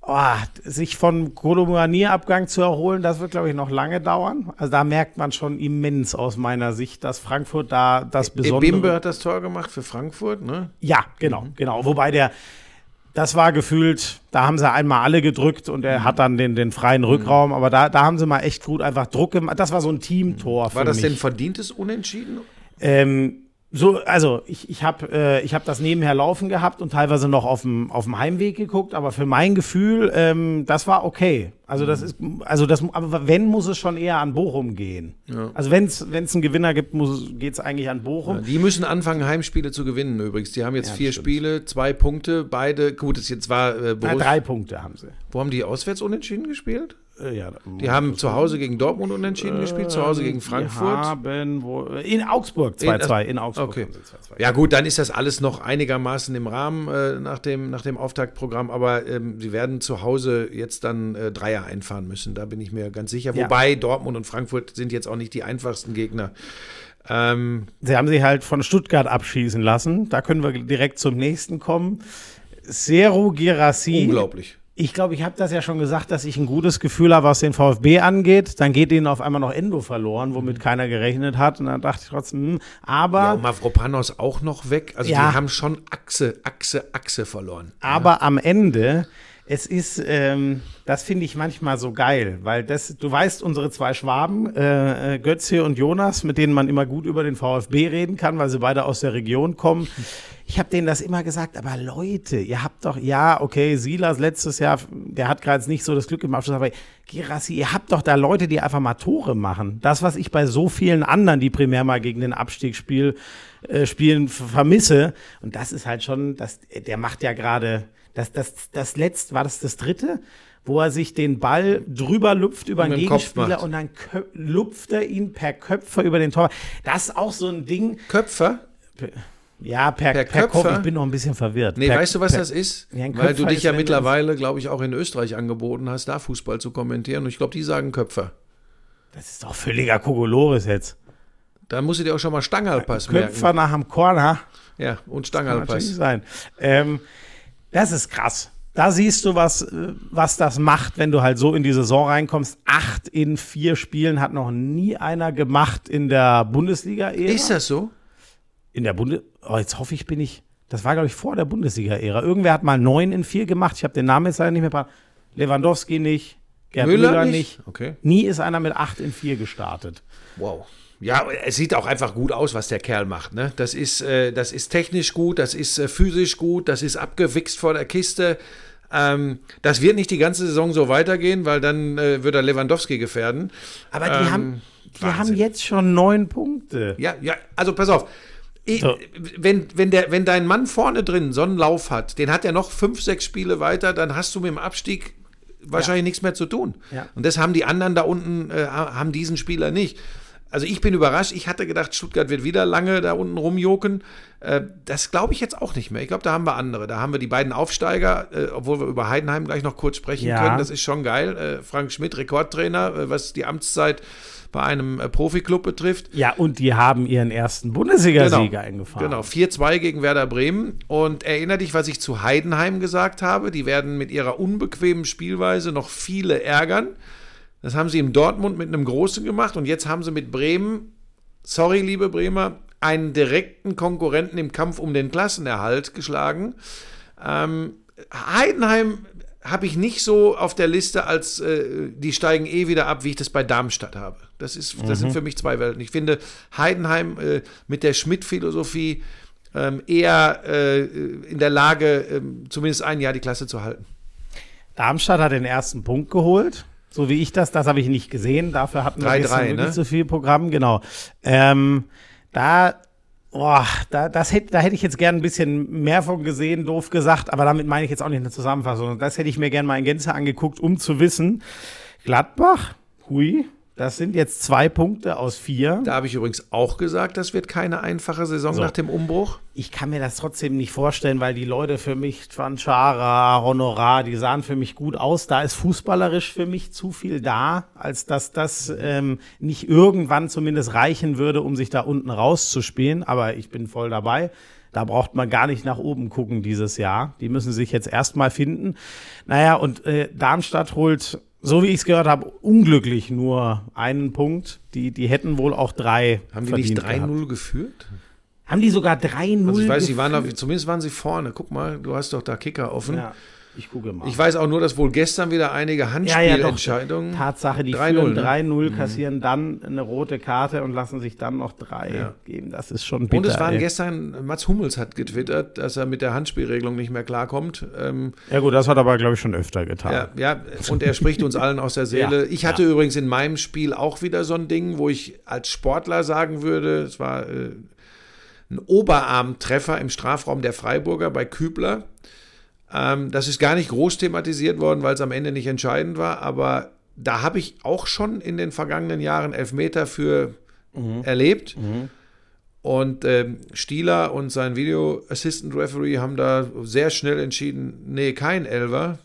oh, sich von Kolomanier-Abgang zu erholen, das wird, glaube ich, noch lange dauern. Also da merkt man schon immens aus meiner Sicht, dass Frankfurt da das Besondere... Bimbe hat das Tor gemacht für Frankfurt, ne? Ja, genau, mhm. genau. Wobei der, das war gefühlt, da haben sie einmal alle gedrückt und er mhm. hat dann den, den freien Rückraum, aber da, da haben sie mal echt gut einfach Druck gemacht. Das war so ein Teamtor. War das mich. denn verdientes Unentschieden? Ähm, so, also ich, ich habe äh, hab das nebenher laufen gehabt und teilweise noch auf dem auf dem Heimweg geguckt, aber für mein Gefühl, ähm, das war okay. Also das ist, also das, aber wenn muss es schon eher an Bochum gehen. Ja. Also wenn es wenn es einen Gewinner gibt, geht es eigentlich an Bochum. Ja, die müssen anfangen Heimspiele zu gewinnen übrigens. Die haben jetzt ja, vier stimmt. Spiele, zwei Punkte, beide. Gut, es jetzt war äh, Borussia. drei Punkte haben sie. Wo haben die auswärts unentschieden gespielt? Äh, ja, die haben zu Hause gegen Dortmund unentschieden äh, gespielt, zu Hause gegen Frankfurt. Haben wo, in Augsburg 2-2. In, in, Augsburg. Okay. 2 -2. Ja, gut, dann ist das alles noch einigermaßen im Rahmen äh, nach, dem, nach dem Auftaktprogramm, aber ähm, sie werden zu Hause jetzt dann äh, Dreier einfahren müssen. Da bin ich mir ganz sicher. Ja. Wobei Dortmund und Frankfurt sind jetzt auch nicht die einfachsten Gegner. Ähm, sie haben sich halt von Stuttgart abschießen lassen. Da können wir direkt zum nächsten kommen. Zero Girassi. Unglaublich ich glaube, ich habe das ja schon gesagt, dass ich ein gutes Gefühl habe, was den VfB angeht. Dann geht ihnen auf einmal noch Endo verloren, womit mhm. keiner gerechnet hat. Und dann dachte ich trotzdem, hm, aber. Ja, und Mavropanos auch noch weg. Also ja, die haben schon Achse, Achse, Achse verloren. Aber ja. am Ende, es ist, ähm, das finde ich manchmal so geil, weil das, du weißt, unsere zwei Schwaben, äh, äh Götze und Jonas, mit denen man immer gut über den VfB reden kann, weil sie beide aus der Region kommen. [LAUGHS] Ich habe denen das immer gesagt, aber Leute, ihr habt doch, ja, okay, Silas letztes Jahr, der hat gerade nicht so das Glück im Abschluss, aber Girassi, ihr habt doch da Leute, die einfach mal Tore machen. Das, was ich bei so vielen anderen, die primär mal gegen den Abstieg spiel, äh, spielen, vermisse. Und das ist halt schon, das, der macht ja gerade, das, das, das letzte, war das das dritte? wo er sich den Ball drüber lupft über einen Gegenspieler und dann lupft er ihn per Köpfer über den Tor. Das ist auch so ein Ding. Köpfer? Ja, per, per, per Kopf. Ich bin noch ein bisschen verwirrt. Nee, per, weißt du, was per, das ist? Ja, Weil du dich ja mittlerweile, glaube ich, auch in Österreich angeboten hast, da Fußball zu kommentieren. Und ich glaube, die sagen Köpfer. Das ist doch völliger Kokolores jetzt. Da musst du dir auch schon mal Stangerlpass merken. Köpfer nach dem Corner. Ja, und Stangerlpass. Das sein. Ähm, das ist krass. Da siehst du, was, was das macht, wenn du halt so in die Saison reinkommst. Acht in vier Spielen hat noch nie einer gemacht in der Bundesliga-Ära. Ist das so? In der Bundes oh, jetzt hoffe ich, bin ich, das war, glaube ich, vor der Bundesliga-Ära. Irgendwer hat mal neun in vier gemacht. Ich habe den Namen jetzt leider nicht mehr. Lewandowski nicht, Gerd Müller, Müller nicht. nicht. Okay. Nie ist einer mit acht in vier gestartet. Wow. Ja, es sieht auch einfach gut aus, was der Kerl macht. Ne? Das, ist, äh, das ist technisch gut, das ist äh, physisch gut, das ist abgewichst vor der Kiste. Ähm, das wird nicht die ganze Saison so weitergehen, weil dann äh, wird er Lewandowski gefährden. Aber die, ähm, haben, die haben jetzt schon neun Punkte. Ja, ja, also pass auf. Ich, so. wenn, wenn, der, wenn dein Mann vorne drin so einen Lauf hat, den hat er noch fünf, sechs Spiele weiter, dann hast du mit dem Abstieg wahrscheinlich ja. nichts mehr zu tun. Ja. Und das haben die anderen da unten, äh, haben diesen Spieler nicht. Also ich bin überrascht. Ich hatte gedacht, Stuttgart wird wieder lange da unten rumjoken. Äh, das glaube ich jetzt auch nicht mehr. Ich glaube, da haben wir andere. Da haben wir die beiden Aufsteiger, äh, obwohl wir über Heidenheim gleich noch kurz sprechen ja. können. Das ist schon geil. Äh, Frank Schmidt, Rekordtrainer, äh, was die Amtszeit bei einem äh, Profiklub betrifft. Ja, und die haben ihren ersten Bundesliga-Sieger genau, eingefahren. Genau, 4-2 gegen Werder Bremen. Und erinnere dich, was ich zu Heidenheim gesagt habe. Die werden mit ihrer unbequemen Spielweise noch viele ärgern. Das haben sie im Dortmund mit einem Großen gemacht und jetzt haben sie mit Bremen, sorry, liebe Bremer, einen direkten Konkurrenten im Kampf um den Klassenerhalt geschlagen. Ähm, Heidenheim habe ich nicht so auf der Liste als äh, die steigen eh wieder ab, wie ich das bei Darmstadt habe. Das, ist, das mhm. sind für mich zwei Welten. Ich finde Heidenheim äh, mit der Schmidt-Philosophie ähm, eher äh, in der Lage, ähm, zumindest ein Jahr die Klasse zu halten. Darmstadt hat den ersten Punkt geholt. So wie ich das, das habe ich nicht gesehen. Dafür hatten wir 3, 3, ne? nicht so viel Programm. Genau. Ähm, da Boah, da, das hätte, da hätte ich jetzt gern ein bisschen mehr von gesehen, doof gesagt, aber damit meine ich jetzt auch nicht eine Zusammenfassung. Das hätte ich mir gern mal in Gänze angeguckt, um zu wissen. Gladbach, hui, Das sind jetzt zwei Punkte aus vier. Da habe ich übrigens auch gesagt, das wird keine einfache Saison So. nach dem Umbruch. Ich kann mir das trotzdem nicht vorstellen, weil die Leute für mich, Schwanchara, Honorar, die sahen für mich gut aus. Da ist fußballerisch für mich zu viel da, als dass das ähm, nicht irgendwann zumindest reichen würde, um sich da unten rauszuspielen. Aber ich bin voll dabei. Da braucht man gar nicht nach oben gucken dieses Jahr. Die müssen sich jetzt erstmal finden. Naja, und äh, Darmstadt holt, so wie ich es gehört habe, unglücklich nur einen Punkt. Die, die hätten wohl auch drei Haben die nicht verdient gehabt. 3-0 geführt? Haben die sogar 3-0 Also ich weiß, sie waren geführt? auf, zumindest waren sie vorne. Guck mal, du hast doch da Kicker offen. Ja, ich gucke mal. Ich weiß auch nur, dass wohl gestern wieder einige ja, ja. Handspielentscheidungen. Tatsache, die 3-0, führen ne? 3-0, kassieren dann eine rote Karte und lassen sich dann noch drei Ja. geben. Das ist schon bitter. Und es waren ey. gestern, Mats Hummels hat getwittert, dass er mit der Handspielregelung nicht mehr klarkommt. Ähm, Ja gut, das hat er aber, glaube ich, schon öfter getan. ja, ja, und er spricht uns allen aus der [LAUGHS] Seele. Ja, ich hatte ja. übrigens in meinem Spiel auch wieder so ein Ding, wo ich als Sportler sagen würde, es war äh, ein Oberarmtreffer im Strafraum der Freiburger bei Kübler. Ähm, das ist gar nicht groß thematisiert worden, weil es am Ende nicht entscheidend war, aber da habe ich auch schon in den vergangenen Jahren Elfmeter für erlebt. Und ähm, Stieler und sein Video Assistant Referee haben da sehr schnell entschieden, nee, kein Elver.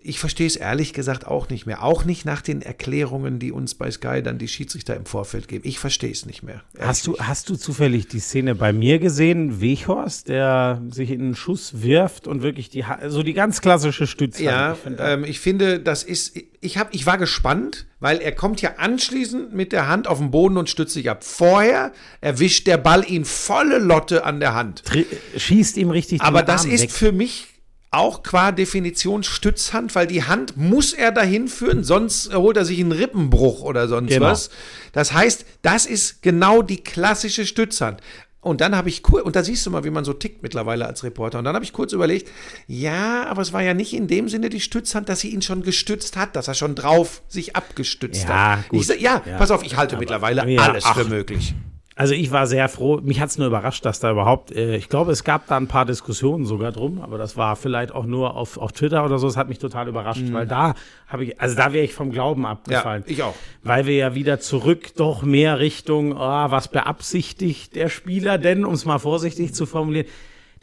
Ich verstehe es ehrlich gesagt auch nicht mehr. Auch nicht nach den Erklärungen, die uns bei Sky dann die Schiedsrichter im Vorfeld geben. Ich verstehe es nicht mehr. Hast du, hast du zufällig die Szene bei mir gesehen, Weghorst, der sich in einen Schuss wirft und wirklich die, so die ganz klassische Stütze. Ja, ich find, da- ähm, ich finde, das ist, ich, hab, ich war gespannt, weil er kommt ja anschließend mit der Hand auf den Boden und stützt sich ab. Vorher erwischt der Ball ihn volle Lotte an der Hand. tri- schießt ihm richtig Aber das Arm ist weg. für mich auch qua Definition Stützhand, weil die Hand muss er dahin führen, sonst holt er sich einen Rippenbruch oder sonst Genau. was. Das heißt, das ist genau die klassische Stützhand. Und dann habe ich kurz, und da siehst du mal, wie man so tickt mittlerweile als Reporter. Und dann habe ich kurz überlegt, ja, aber es war ja nicht in dem Sinne die Stützhand, dass sie ihn schon gestützt hat, dass er schon drauf sich abgestützt Ja, hat. gut. Ich, ja, Ja. pass auf, ich halte Aber- mittlerweile ja, alles ach. für möglich. Also ich war sehr froh. Mich hat es nur überrascht, dass da überhaupt, äh, ich glaube, es gab da ein paar Diskussionen sogar drum, aber das war vielleicht auch nur auf, auf Twitter oder so. Es hat mich total überrascht, weil da habe ich, also da wäre ich vom Glauben abgefallen. Mhm. Ja, ich auch. Weil wir ja wieder zurück doch mehr Richtung, ah, was beabsichtigt der Spieler denn, um es mal vorsichtig zu formulieren.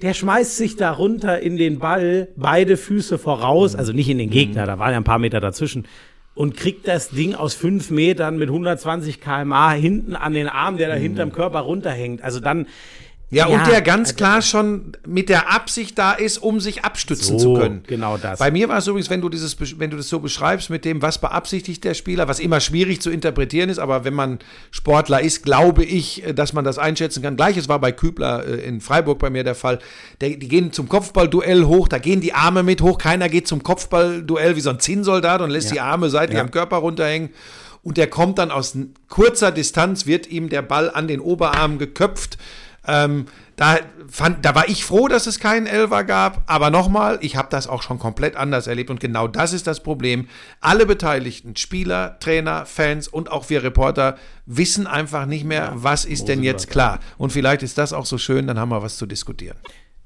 Der schmeißt sich da runter in den Ball, beide Füße voraus, also nicht in den Gegner, da waren ja ein paar Meter dazwischen, und kriegt das Ding aus fünf Metern mit 120 km/h hinten an den Arm, der da hinterm Körper runterhängt. Also dann. Ja, und Ja, der ganz also- klar schon mit der Absicht da ist, um sich abstützen So, zu können. genau das. Bei mir war es übrigens, wenn du dieses, wenn du das so beschreibst mit dem, was beabsichtigt der Spieler, was immer schwierig zu interpretieren ist, aber wenn man Sportler ist, glaube ich, äh, dass man das einschätzen kann. Gleiches war bei Kübler äh, in Freiburg bei mir der Fall. Die gehen zum Kopfballduell hoch, da gehen die Arme mit hoch, keiner geht zum Kopfballduell wie so ein Zinnsoldat und lässt die Arme seitlich Ja. am Körper runterhängen. Und der kommt dann aus kurzer Distanz, wird ihm der Ball an den Oberarm geköpft. Ähm, da, fand, da war ich froh, dass es keinen Elfer gab, aber nochmal, ich habe das auch schon komplett anders erlebt und genau das ist das Problem. Alle Beteiligten, Spieler, Trainer, Fans und auch wir Reporter wissen einfach nicht mehr, was ist denn jetzt klar. Und vielleicht ist das auch so schön, dann haben wir was zu diskutieren.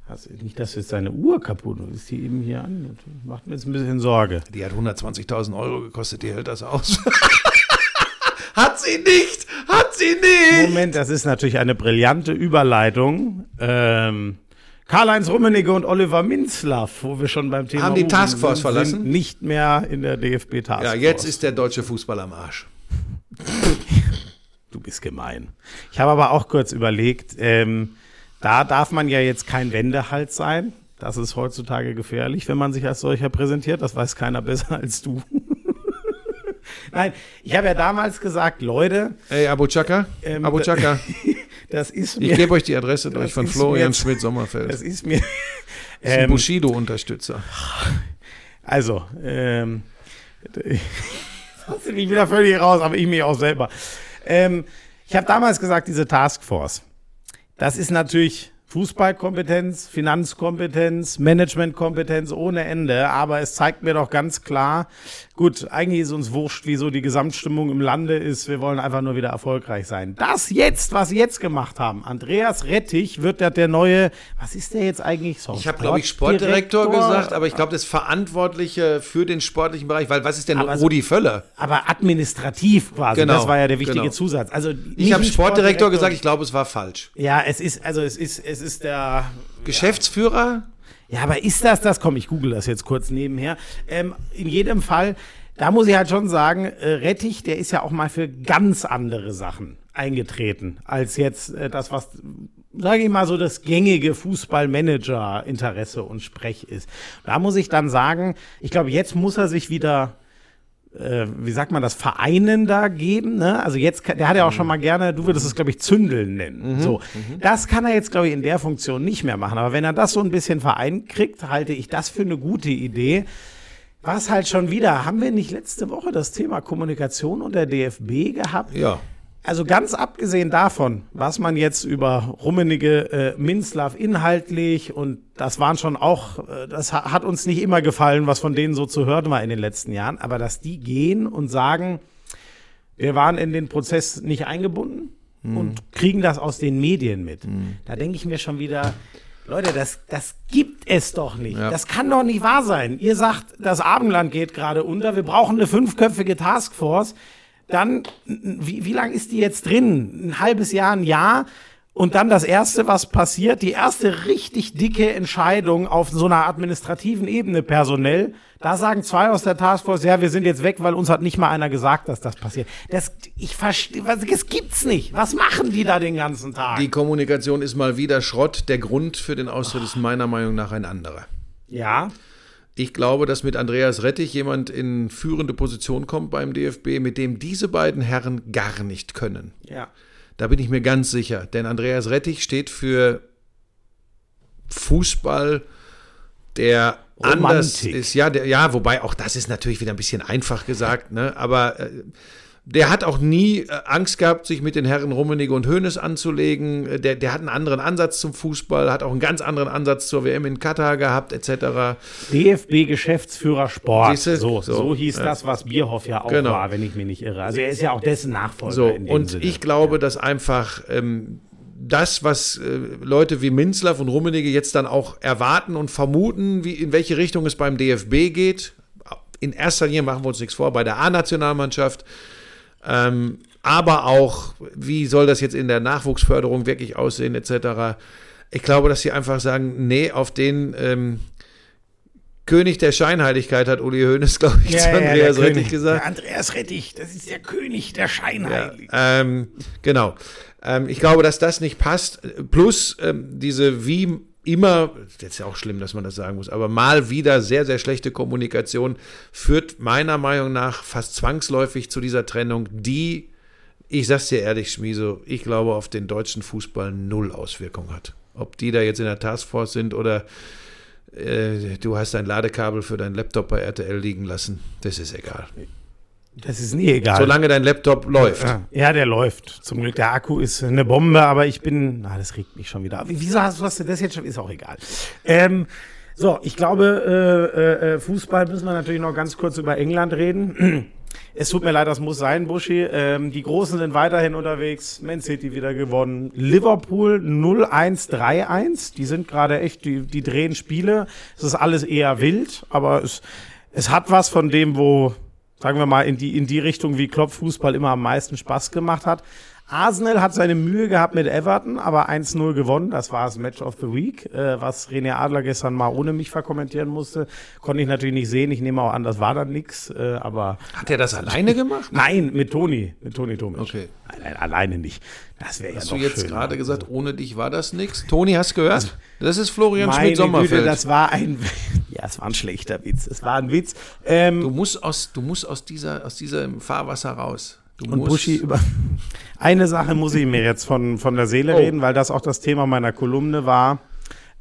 Hast- Nicht, dass jetzt seine Uhr kaputt ist. Ist die eben hier an? Macht mir jetzt ein bisschen Sorge. Die hat 120.000 Euro gekostet, die hält das aus. [LAUGHS] hat sie nicht, hat sie nicht. Moment, das ist natürlich eine brillante Überleitung. Ähm, Karl-Heinz Rummenigge und Oliver Minzlaff, wo wir schon beim Thema Haben die Taskforce sind, verlassen? sind nicht mehr in der DFB Taskforce. Ja, jetzt ist der deutsche Fußball am Arsch. Du bist gemein. Ich habe aber auch kurz überlegt, ähm, da darf man ja jetzt kein Wendehals sein. Das ist heutzutage gefährlich, wenn man sich als solcher präsentiert. Das weiß keiner besser als du. [LAUGHS] Nein, ich habe ja damals gesagt, Leute, Ey, Abu Chaka, Ähm, Abu Chaka, [LAUGHS] das ist ich mir, gebe euch die Adresse [LAUGHS] durch von Florian Schmidt-Sommerfeld. das ist mir, Das ist ein ähm, Bushido-Unterstützer. Also, ähm, du mich wieder völlig raus, aber ich mich auch selber. Ähm, ich habe damals gesagt, diese Taskforce, das ist natürlich Fußballkompetenz, Finanzkompetenz, Managementkompetenz ohne Ende, aber es zeigt mir doch ganz klar, gut, eigentlich ist uns wurscht, wie so die Gesamtstimmung im Lande ist, wir wollen einfach nur wieder erfolgreich sein. Das jetzt, was sie jetzt gemacht haben, Andreas Rettich wird der, der neue, was ist der jetzt eigentlich? So, ich habe, glaube ich, Sportdirektor gesagt, aber ich glaube, das Verantwortliche für den sportlichen Bereich, weil was ist denn aber Rudi Völler? Aber administrativ quasi, genau, das war ja der wichtige genau. Zusatz. Also ich habe Sportdirektor, Sportdirektor gesagt, ich glaube, es war falsch. Ja, es ist, also es ist, es ist der Geschäftsführer. Ja, aber ist das das? Komm, ich google das jetzt kurz nebenher. Ähm, in jedem Fall, da muss ich halt schon sagen, äh, Rettich, der ist ja auch mal für ganz andere Sachen eingetreten, als jetzt äh, das, was, sage ich mal, so das gängige Fußballmanager-Interesse und Sprech ist. Da muss ich dann sagen, ich glaube, jetzt muss er sich wieder äh, wie sagt man das, Vereinen da geben. Ne? Also jetzt, der hat ja auch schon mal gerne, du würdest es, glaube ich, Zündeln nennen. Mhm. So, mhm. das kann er jetzt, glaube ich, in der Funktion nicht mehr machen. Aber wenn er das so ein bisschen vereint kriegt, halte ich das für eine gute Idee. Was halt schon wieder, haben wir nicht letzte Woche das Thema Kommunikation und der DFB gehabt? Ja. Also ganz abgesehen davon, was man jetzt über Rummenige, äh, Minslav inhaltlich und das waren schon auch, äh, das hat uns nicht immer gefallen, was von denen so zu hören war in den letzten Jahren, aber dass die gehen und sagen, wir waren in den Prozess nicht eingebunden mhm. und kriegen das aus den Medien mit. Mhm. Da denke ich mir schon wieder, Leute, das, das gibt es doch nicht. Ja. Das kann doch nicht wahr sein. Ihr sagt, das Abendland geht gerade unter, wir brauchen eine fünfköpfige Taskforce dann, wie, wie lang ist die jetzt drin? Ein halbes Jahr, ein Jahr? Und dann das erste, was passiert, die erste richtig dicke Entscheidung auf so einer administrativen Ebene personell. Da sagen zwei aus der Taskforce, ja, wir sind jetzt weg, weil uns hat nicht mal einer gesagt, dass das passiert. Das, ich verstehe, das gibt's nicht. Was machen die da den ganzen Tag? Die Kommunikation ist mal wieder Schrott. Der Grund für den Austritt ist meiner Meinung nach ein anderer. Ja. Ich glaube, dass mit Andreas Rettich jemand in führende Position kommt beim DFB, mit dem diese beiden Herren gar nicht können. Ja. Da bin ich mir ganz sicher. Denn Andreas Rettich steht für Fußball, der Romantik. anders ist. Ja, der, ja, wobei auch das ist natürlich wieder ein bisschen einfach gesagt, ne? Aber äh, der hat auch nie äh, Angst gehabt, sich mit den Herren Rummenigge und Hoeneß anzulegen. Äh, der, der hat einen anderen Ansatz zum Fußball, hat auch einen ganz anderen Ansatz zur WM in Katar gehabt, etc. DFB-Geschäftsführer Sport. So, so, so, hieß ja. das, was Bierhoff ja auch genau. war, wenn ich mich nicht irre. Also er ist ja auch dessen Nachfolger. So, und Sinne. ich glaube, dass einfach ähm, das, was äh, Leute wie Minzlaff und Rummenigge jetzt dann auch erwarten und vermuten, wie, in welche Richtung es beim DFB geht, in erster Linie machen wir uns nichts vor, bei der A-Nationalmannschaft, ähm, aber auch, wie soll das jetzt in der Nachwuchsförderung wirklich aussehen, etc. Ich glaube, dass sie einfach sagen, nee, auf den ähm, König der Scheinheiligkeit hat Uli Hoeneß, glaube ich, ja, zu Andreas ja, Rettich gesagt. Der Andreas Rettich, das ist der König der Scheinheiligkeit. Ja, ähm, genau. Ähm, ich glaube, dass das nicht passt. Plus ähm, diese wie immer, jetzt ist ja auch schlimm, dass man das sagen muss, aber mal wieder sehr, sehr schlechte Kommunikation führt meiner Meinung nach fast zwangsläufig zu dieser Trennung, die, ich sag's dir ehrlich, Schmieso, ich glaube, auf den deutschen Fußball null Auswirkung hat. Ob die da jetzt in der Taskforce sind oder äh, du hast dein Ladekabel für deinen Laptop bei RTL liegen lassen, das ist egal. Das ist nie egal. Solange dein Laptop läuft. Ja, der läuft. Zum Glück, der Akku ist eine Bombe, aber ich bin, na, das regt mich schon wieder. Wieso hast, hast du das jetzt schon? Ist auch egal. Ähm, so, ich glaube, äh, äh, Fußball müssen wir natürlich noch ganz kurz über England reden. [CLEARS THROAT] Es tut mir leid, das muss sein, Buschi. Ähm, die Großen sind weiterhin unterwegs. Man City wieder gewonnen. Liverpool 0-1-3-1. Die sind gerade echt, die, die drehen Spiele. Es ist alles eher wild, aber es, es hat was von dem, wo sagen wir mal, in die, in die Richtung, wie Klopp Fußball immer am meisten Spaß gemacht hat. Arsenal hat seine Mühe gehabt mit Everton, aber 1-0 gewonnen. Das war das Match of the Week, äh, was René Adler gestern mal ohne mich verkommentieren musste. Konnte ich natürlich nicht sehen. Ich nehme auch an, das war dann nix. Äh, aber hat er das alleine gemacht? Nein, mit Toni, mit Toni Tomic. Okay. Nein, alleine nicht. Das wäre ja Hast du jetzt gerade gesagt, ohne dich war das nix? Toni, hast gehört? Also, das ist Florian Schmidt-Sommerfeld. Güte, das war ein, [LAUGHS] ja, es war ein schlechter Witz. Es war ein Witz. Ähm, du musst aus, du musst aus dieser, aus diesem Fahrwasser raus. Du und Buschi über [LAUGHS] eine Sache muss ich mir jetzt von, von der Seele oh. reden, weil das auch das Thema meiner Kolumne war.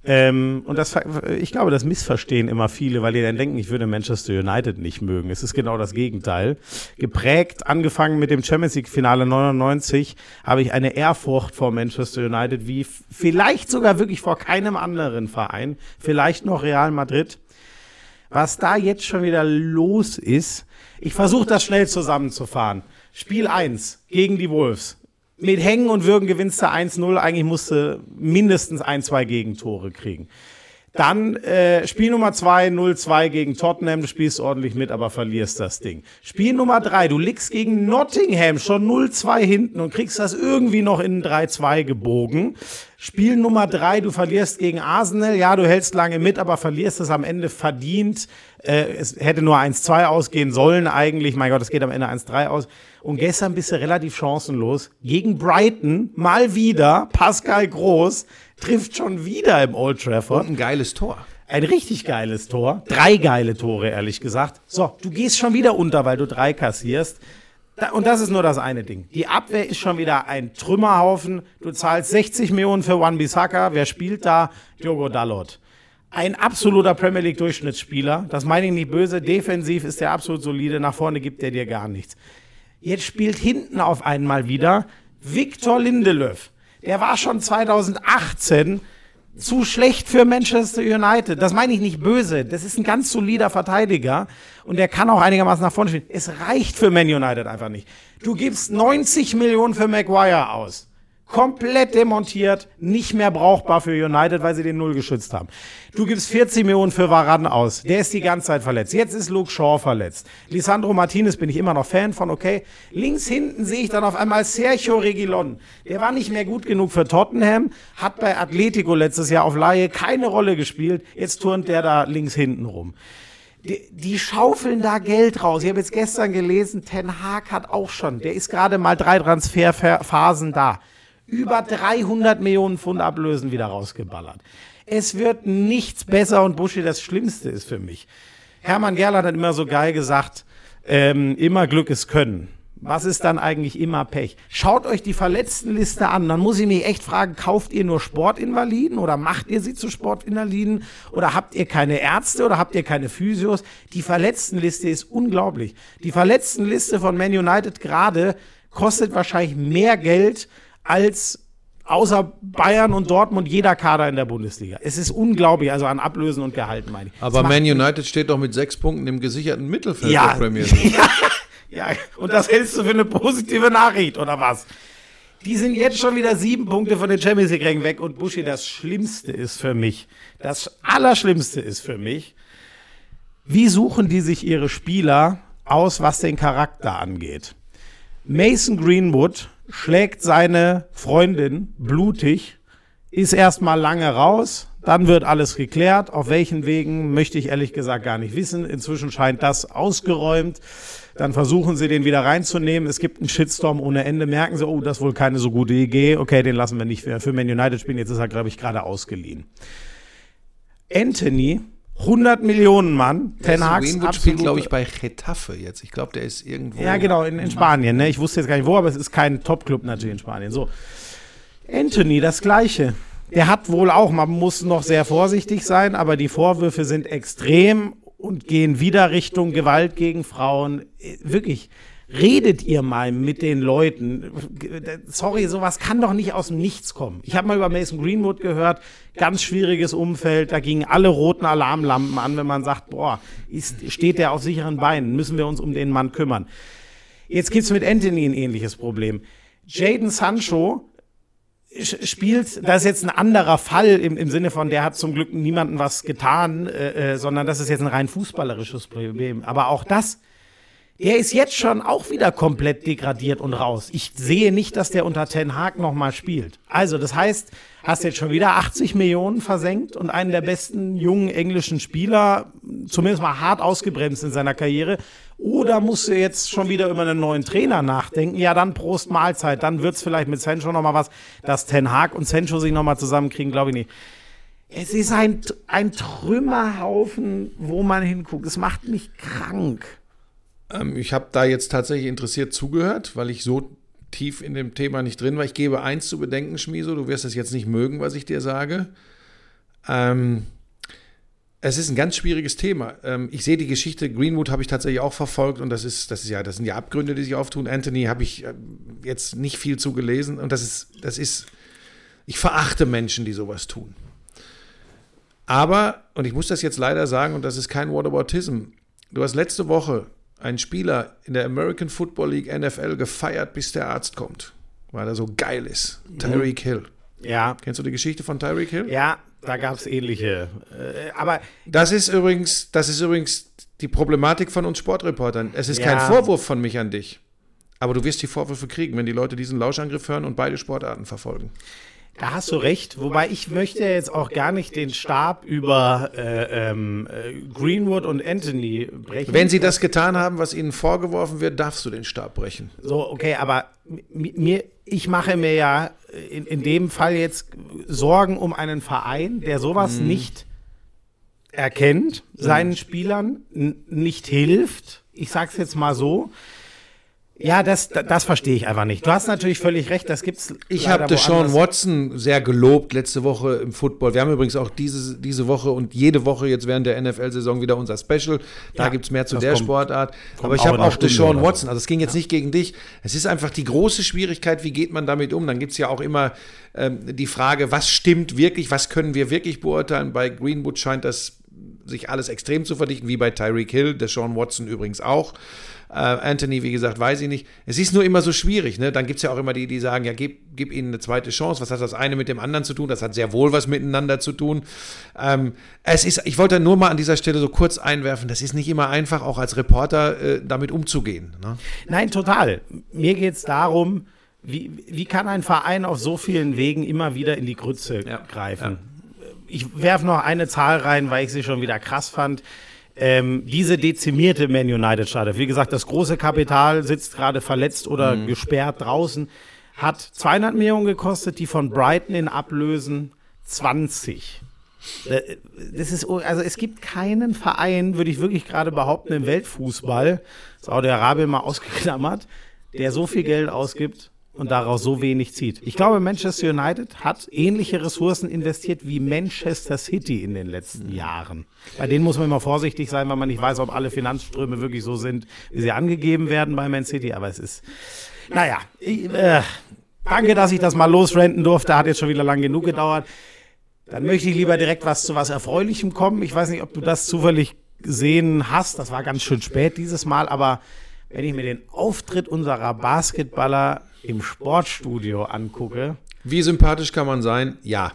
Ähm, und das, ich glaube, das missverstehen immer viele, weil die dann denken, ich würde Manchester United nicht mögen. Es ist genau das Gegenteil. Geprägt, angefangen mit dem Champions League Finale 99, habe ich eine Ehrfurcht vor Manchester United, wie vielleicht sogar wirklich vor keinem anderen Verein. Vielleicht noch Real Madrid. Was da jetzt schon wieder los ist, ich versuche das schnell zusammenzufahren. Spiel 1 gegen die Wolves mit Hängen und Würgen gewinnst du 1-0. Eigentlich musste mindestens ein, zwei Gegentore kriegen. Dann äh, Spiel Nummer 2, 0-2 gegen Tottenham. Du spielst ordentlich mit, aber verlierst das Ding. Spiel Nummer 3, du liegst gegen Nottingham schon 0-2 hinten und kriegst das irgendwie noch in 3-2 gebogen. Spiel Nummer 3, du verlierst gegen Arsenal. Ja, du hältst lange mit, aber verlierst es am Ende verdient. Äh, es hätte nur 1-2 ausgehen sollen eigentlich. Mein Gott, es geht am Ende 1-3 aus. Und gestern bist du relativ chancenlos. Gegen Brighton mal wieder. Pascal Groß trifft schon wieder im Old Trafford. Und ein geiles Tor. Ein richtig geiles Tor. Drei geile Tore, ehrlich gesagt. So, du gehst schon wieder unter, weil du drei kassierst. Und das ist nur das eine Ding. Die Abwehr ist schon wieder ein Trümmerhaufen. Du zahlst 60 Millionen für One Bissaka. Wer spielt da? Diogo Dalot. Ein absoluter Premier League Durchschnittsspieler. Das meine ich nicht böse. Defensiv ist der absolut solide. Nach vorne gibt er dir gar nichts. Jetzt spielt hinten auf einmal wieder Victor Lindelöf. Der war schon 2018 zu schlecht für Manchester United. Das meine ich nicht böse. Das ist ein ganz solider Verteidiger und der kann auch einigermaßen nach vorne spielen. Es reicht für Man United einfach nicht. Du gibst 90 Millionen für Maguire aus komplett demontiert, nicht mehr brauchbar für United, weil sie den Null geschützt haben. Du gibst 40 Millionen für Varan aus. Der ist die ganze Zeit verletzt. Jetzt ist Luke Shaw verletzt. Lisandro Martinez bin ich immer noch Fan von, okay. Links hinten sehe ich dann auf einmal Sergio Regilon. Der war nicht mehr gut genug für Tottenham, hat bei Atletico letztes Jahr auf Laie keine Rolle gespielt. Jetzt turnt der da links hinten rum. Die, die, schaufeln da Geld raus. Ich habe jetzt gestern gelesen, Ten Hag hat auch schon, der ist gerade mal drei Transferphasen da über 300 Millionen Pfund Ablösen wieder rausgeballert. Es wird nichts besser und Buschi das Schlimmste ist für mich. Hermann Gerland hat immer so geil gesagt, ähm, immer Glück ist Können. Was ist dann eigentlich immer Pech? Schaut euch die Verletztenliste an. Dann muss ich mich echt fragen, kauft ihr nur Sportinvaliden oder macht ihr sie zu Sportinvaliden oder habt ihr keine Ärzte oder habt ihr keine Physios? Die Verletztenliste ist unglaublich. Die Verletztenliste von Man United gerade kostet wahrscheinlich mehr Geld als außer Bayern und Dortmund jeder Kader in der Bundesliga. Es ist unglaublich, also an Ablösen und Gehalten meine ich. Aber Man United steht doch mit sechs Punkten im gesicherten Mittelfeld ja, der Premier League. [LAUGHS] Ja, ja, und das hältst du für eine positive Nachricht, oder was? Die sind jetzt schon wieder sieben Punkte von den Champions League-Rängen weg und Buschi, das Schlimmste ist für mich, das Allerschlimmste ist für mich, wie suchen die sich ihre Spieler aus, was den Charakter angeht? Mason Greenwood schlägt seine Freundin blutig, ist erstmal lange raus, dann wird alles geklärt. Auf welchen Wegen möchte ich ehrlich gesagt gar nicht wissen. Inzwischen scheint das ausgeräumt. Dann versuchen sie den wieder reinzunehmen. Es gibt einen Shitstorm ohne Ende. Merken sie, oh, das ist wohl keine so gute Idee. Okay, den lassen wir nicht mehr für Man United spielen. Jetzt ist er, glaube ich, gerade ausgeliehen. Anthony 100 Millionen Mann. Ten Greenwood spielt, glaube ich, bei Getafe jetzt. Ich glaube, der ist irgendwo. Ja, genau, in, in Spanien. Ne? Ich wusste jetzt gar nicht wo, aber es ist kein Top-Club natürlich in Spanien. So. Anthony, das Gleiche. Der hat wohl auch, man muss noch sehr vorsichtig sein, aber die Vorwürfe sind extrem und gehen wieder Richtung Gewalt gegen Frauen. Wirklich redet ihr mal mit den Leuten. Sorry, sowas kann doch nicht aus dem Nichts kommen. Ich habe mal über Mason Greenwood gehört, ganz schwieriges Umfeld, da gingen alle roten Alarmlampen an, wenn man sagt, boah, ist, steht der auf sicheren Beinen, müssen wir uns um den Mann kümmern. Jetzt gibt's mit Anthony ein ähnliches Problem. Jaden Sancho spielt, das ist jetzt ein anderer Fall im, im Sinne von, der hat zum Glück niemanden was getan, äh, äh, sondern das ist jetzt ein rein fußballerisches Problem. Aber auch das er ist jetzt schon auch wieder komplett degradiert und raus. Ich sehe nicht, dass der unter Ten Hag nochmal spielt. Also, das heißt, hast jetzt schon wieder 80 Millionen versenkt und einen der besten jungen englischen Spieler, zumindest mal hart ausgebremst in seiner Karriere. Oder musst du jetzt schon wieder über einen neuen Trainer nachdenken? Ja, dann Prost Mahlzeit. Dann wird's vielleicht mit Sancho nochmal was. Dass Ten Hag und Sancho sich nochmal zusammenkriegen, glaube ich nicht. Es ist ein, ein Trümmerhaufen, wo man hinguckt. Es macht mich krank. Ähm, ich habe da jetzt tatsächlich interessiert zugehört, weil ich so tief in dem Thema nicht drin war. Ich gebe eins zu bedenken, Schmieso, du wirst es jetzt nicht mögen, was ich dir sage. Ähm, es ist ein ganz schwieriges Thema. Ähm, ich sehe die Geschichte Greenwood habe ich tatsächlich auch verfolgt und das ist, das ist ja, das sind ja Abgründe, die sich auftun. Anthony habe ich äh, jetzt nicht viel zu gelesen und das ist, das ist, ich verachte Menschen, die sowas tun. Aber, und ich muss das jetzt leider sagen, und das ist kein Whataboutism, du hast letzte Woche einen Spieler in der American Football League NFL gefeiert, bis der Arzt kommt, weil er so geil ist. Tyreek Hill. Ja. Kennst du die Geschichte von Tyreek Hill? Ja, da gab es ähnliche. Äh, aber Das ist übrigens, das ist übrigens die Problematik von uns Sportreportern. Es ist Ja. kein Vorwurf von mich an dich. Aber du wirst die Vorwürfe kriegen, wenn die Leute diesen Lauschangriff hören und beide Sportarten verfolgen. Da hast du recht. Wobei ich möchte jetzt auch gar nicht den Stab über äh, ähm, äh, Greenwood und Anthony brechen. Wenn sie das getan haben, was ihnen vorgeworfen wird, darfst du den Stab brechen. So, okay, aber mi- mir, ich mache mir ja in, in dem Fall jetzt Sorgen um einen Verein, der sowas nicht erkennt, seinen Spielern n- nicht hilft. Ich sag's jetzt mal so. Ja, das, das, verstehe ich einfach nicht. Du hast natürlich völlig recht, das gibt's. Ich habe Deshaun. Watson sehr gelobt letzte Woche im Football. Wir haben übrigens auch diese, diese Woche und jede Woche jetzt während der NFL-Saison wieder unser Special. Da Ja, gibt's mehr zu der kommt- Sportart. Aber auch ich habe auch Deshaun. Watson. Also es ging jetzt nicht gegen dich. Es ist einfach die große Schwierigkeit, wie geht man damit um? Dann gibt's ja auch immer ähm, die Frage, was stimmt wirklich, was können wir wirklich beurteilen? Bei Greenwood scheint das sich alles extrem zu verdichten, wie bei Tyreek Hill, Deshaun Watson übrigens auch. Äh, Anthony, wie gesagt, weiß ich nicht. Es ist nur immer so schwierig. Ne? Dann gibt es ja auch immer die, die sagen, ja, gib, gib ihnen eine zweite Chance. Was hat das eine mit dem anderen zu tun? Das hat sehr wohl was miteinander zu tun. Ähm, es ist, ich wollte nur mal an dieser Stelle so kurz einwerfen, das ist nicht immer einfach, auch als Reporter äh, damit umzugehen. Ne? Nein, total. Mir geht's darum, wie, wie kann ein Verein auf so vielen Wegen immer wieder in die Grütze Ja, greifen? Ich werfe noch eine Zahl rein, weil ich sie schon wieder krass fand. Ähm, diese dezimierte Man United Starter, wie gesagt, das große Kapital sitzt gerade verletzt oder Mhm. gesperrt draußen, hat 200 Millionen gekostet, die von Brighton in Ablösen 20. Äh, Das ist, also es gibt keinen Verein, würde ich wirklich gerade behaupten, im Weltfußball, Saudi-Arabien mal ausgeklammert, der so viel Geld ausgibt und daraus so wenig zieht. Ich glaube, Manchester United hat ähnliche Ressourcen investiert wie Manchester City in den letzten Jahren. Bei denen muss man immer vorsichtig sein, weil man nicht weiß, ob alle Finanzströme wirklich so sind, wie sie angegeben werden bei Man City. Aber es ist, naja, ich, äh, danke, dass ich das mal losrenten durfte. Hat jetzt schon wieder lang genug gedauert. Dann möchte ich lieber direkt was zu was Erfreulichem kommen. Ich weiß nicht, ob du das zufällig gesehen hast. Das war ganz schön spät dieses Mal, aber wenn ich mir den Auftritt unserer Basketballer im Sportstudio angucke, Wie sympathisch kann man sein? Ja.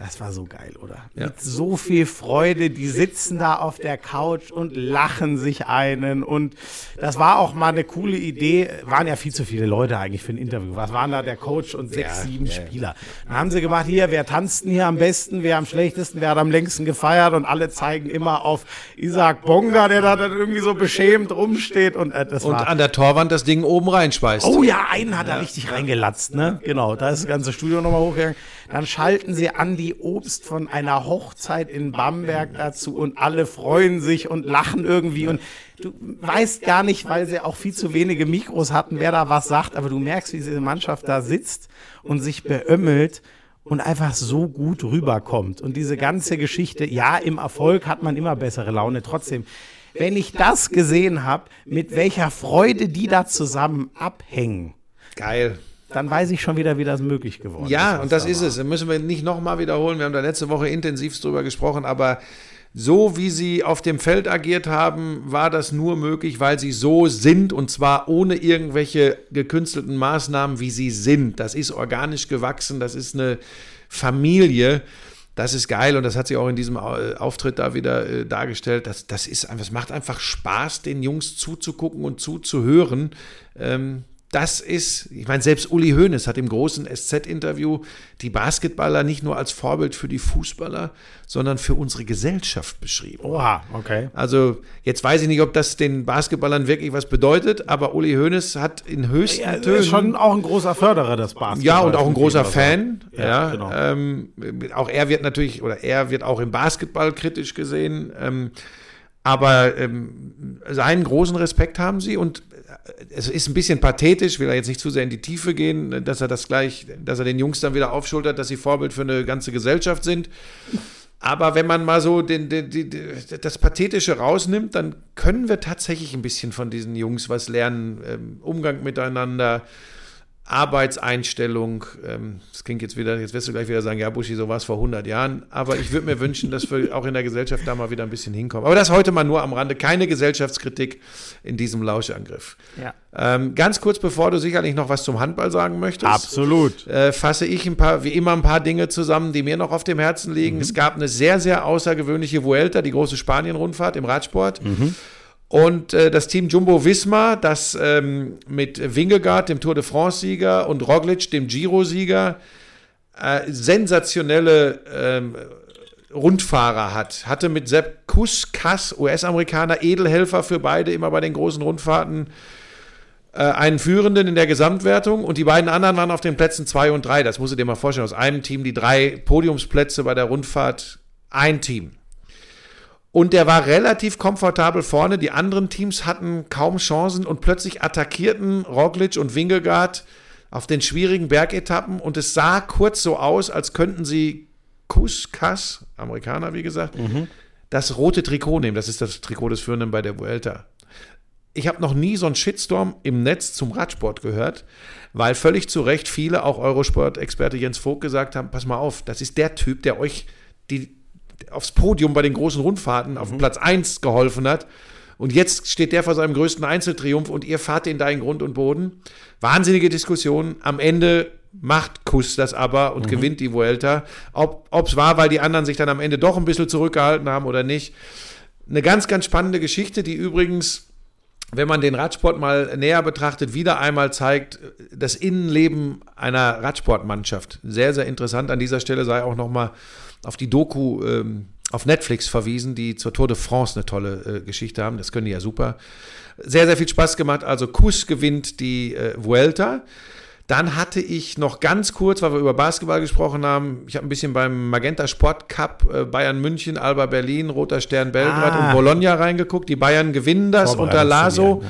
Das war so geil, oder? Ja. Mit so viel Freude, die sitzen da auf der Couch und lachen sich einen. Und das war auch mal eine coole Idee. Waren ja viel zu viele Leute eigentlich für ein Interview. Was waren da der Coach und sechs, sieben Spieler? Dann haben sie gemacht, hier, wer tanzt denn hier am besten, wer am schlechtesten, wer hat am längsten gefeiert und alle zeigen immer auf Isaac Bonga, der da dann irgendwie so beschämt rumsteht. Und äh, das Und war an der Torwand das Ding oben reinschmeißt. Oh ja, einen hat er richtig reingelatzt, ne? Genau, da ist das ganze Studio nochmal hochgegangen. Dann schalten sie an die Obst von einer Hochzeit in Bamberg dazu und alle freuen sich und lachen irgendwie und du weißt gar nicht, weil sie auch viel zu wenige Mikros hatten, wer da was sagt, aber du merkst, wie diese Mannschaft da sitzt und sich beömmelt und einfach so gut rüberkommt. Und diese ganze Geschichte, ja, im Erfolg hat man immer bessere Laune, trotzdem. Wenn ich das gesehen habe, mit welcher Freude die da zusammen abhängen, Geil. Dann weiß ich schon wieder, wie das möglich geworden ist. Ja, und das da ist war. es. Das müssen wir nicht nochmal wiederholen. Wir haben da letzte Woche intensiv drüber gesprochen, aber so wie sie auf dem Feld agiert haben, war das nur möglich, weil sie so sind und zwar ohne irgendwelche gekünstelten Maßnahmen, wie sie sind. Das ist organisch gewachsen, das ist eine Familie. Das ist geil und das hat sich auch in diesem äh, Auftritt da wieder äh, dargestellt. Das, das ist einfach, es macht einfach Spaß, den Jungs zuzugucken und zuzuhören. Ähm, das ist, ich meine, selbst Uli Hoeneß hat im großen SZ-Interview die Basketballer nicht nur als Vorbild für die Fußballer, sondern für unsere Gesellschaft beschrieben. Oha, okay. Also jetzt weiß ich nicht, ob das den Basketballern wirklich was bedeutet, aber Uli Hoeneß hat in höchsten Ja, er Tönen ist schon auch ein großer Förderer des Basketballs. ja, und auch ein großer. Fan. Ja, Ja, genau. ähm, auch er wird natürlich, oder er wird auch im Basketball kritisch gesehen. Ähm, aber ähm, seinen großen Respekt haben sie und es ist ein bisschen pathetisch, will er jetzt nicht zu sehr in die Tiefe gehen, dass er das gleich, dass er den Jungs dann wieder aufschultert, dass sie Vorbild für eine ganze Gesellschaft sind. Aber wenn man mal so den, den, den, das Pathetische rausnimmt, dann können wir tatsächlich ein bisschen von diesen Jungs was lernen. Ähm, Umgang miteinander, Arbeitseinstellung. Ähm, das klingt jetzt wieder, jetzt wirst du gleich wieder sagen, ja, Buschi, so war es vor 100 Jahren. Aber ich würde mir wünschen, dass wir auch in der Gesellschaft da mal wieder ein bisschen hinkommen. Aber das heute mal nur am Rande. Keine Gesellschaftskritik in diesem Lauschangriff. Ja. Ähm, ganz kurz, bevor du sicherlich noch was zum Handball sagen möchtest. Absolut. Äh, fasse ich ein paar, wie immer ein paar Dinge zusammen, die mir noch auf dem Herzen liegen. Mhm. Es gab eine sehr, sehr außergewöhnliche Vuelta, die große Spanien-Rundfahrt im Radsport. Mhm. Und äh, das Team Jumbo Visma, das ähm, mit Wingegaard, dem Tour de France-Sieger, und Roglic, dem Giro-Sieger, äh, sensationelle ähm, Rundfahrer hat. Hatte mit Sepp Kuss-Kass, US-Amerikaner, Edelhelfer für beide, immer bei den großen Rundfahrten, äh, einen Führenden in der Gesamtwertung. Und die beiden anderen waren auf den Plätzen 2 und 3. Das musst du dir mal vorstellen. Aus einem Team die drei Podiumsplätze bei der Rundfahrt, ein Team. Und der war relativ komfortabel vorne. Die anderen Teams hatten kaum Chancen und plötzlich attackierten Roglic und Wingegaard auf den schwierigen Bergetappen und es sah kurz so aus, als könnten sie Kuskas, Amerikaner wie gesagt, mhm. das rote Trikot nehmen. Das ist das Trikot des Führenden bei der Vuelta. Ich habe noch nie so einen Shitstorm im Netz zum Radsport gehört, weil völlig zu Recht viele, auch Eurosport-Experte Jens Vogt, gesagt haben: Pass mal auf, das ist der Typ, der euch die, aufs Podium bei den großen Rundfahrten auf mhm. Platz 1 geholfen hat. Und jetzt steht der vor seinem größten Einzeltriumph und ihr fahrt in Grund und Boden. Wahnsinnige Diskussion. Am Ende macht Kuss das aber und mhm. gewinnt die Vuelta. Ob es war, weil die anderen sich dann am Ende doch ein bisschen zurückgehalten haben oder nicht. Eine ganz, ganz spannende Geschichte, die übrigens, wenn man den Radsport mal näher betrachtet, wieder einmal zeigt, das Innenleben einer Radsportmannschaft. Sehr, sehr interessant. An dieser Stelle sei auch nochmal mal auf die Doku ähm, auf Netflix verwiesen, die zur Tour de France eine tolle äh, Geschichte haben. Das können die ja super. Sehr, sehr viel Spaß gemacht. Also Kuss gewinnt die äh, Vuelta. Dann hatte ich noch ganz kurz, weil wir über Basketball gesprochen haben, ich habe ein bisschen beim Magenta Sport Cup äh, Bayern München, Alba Berlin, Roter Stern Belgrad ah. und Bologna reingeguckt. Die Bayern gewinnen das unter Laso.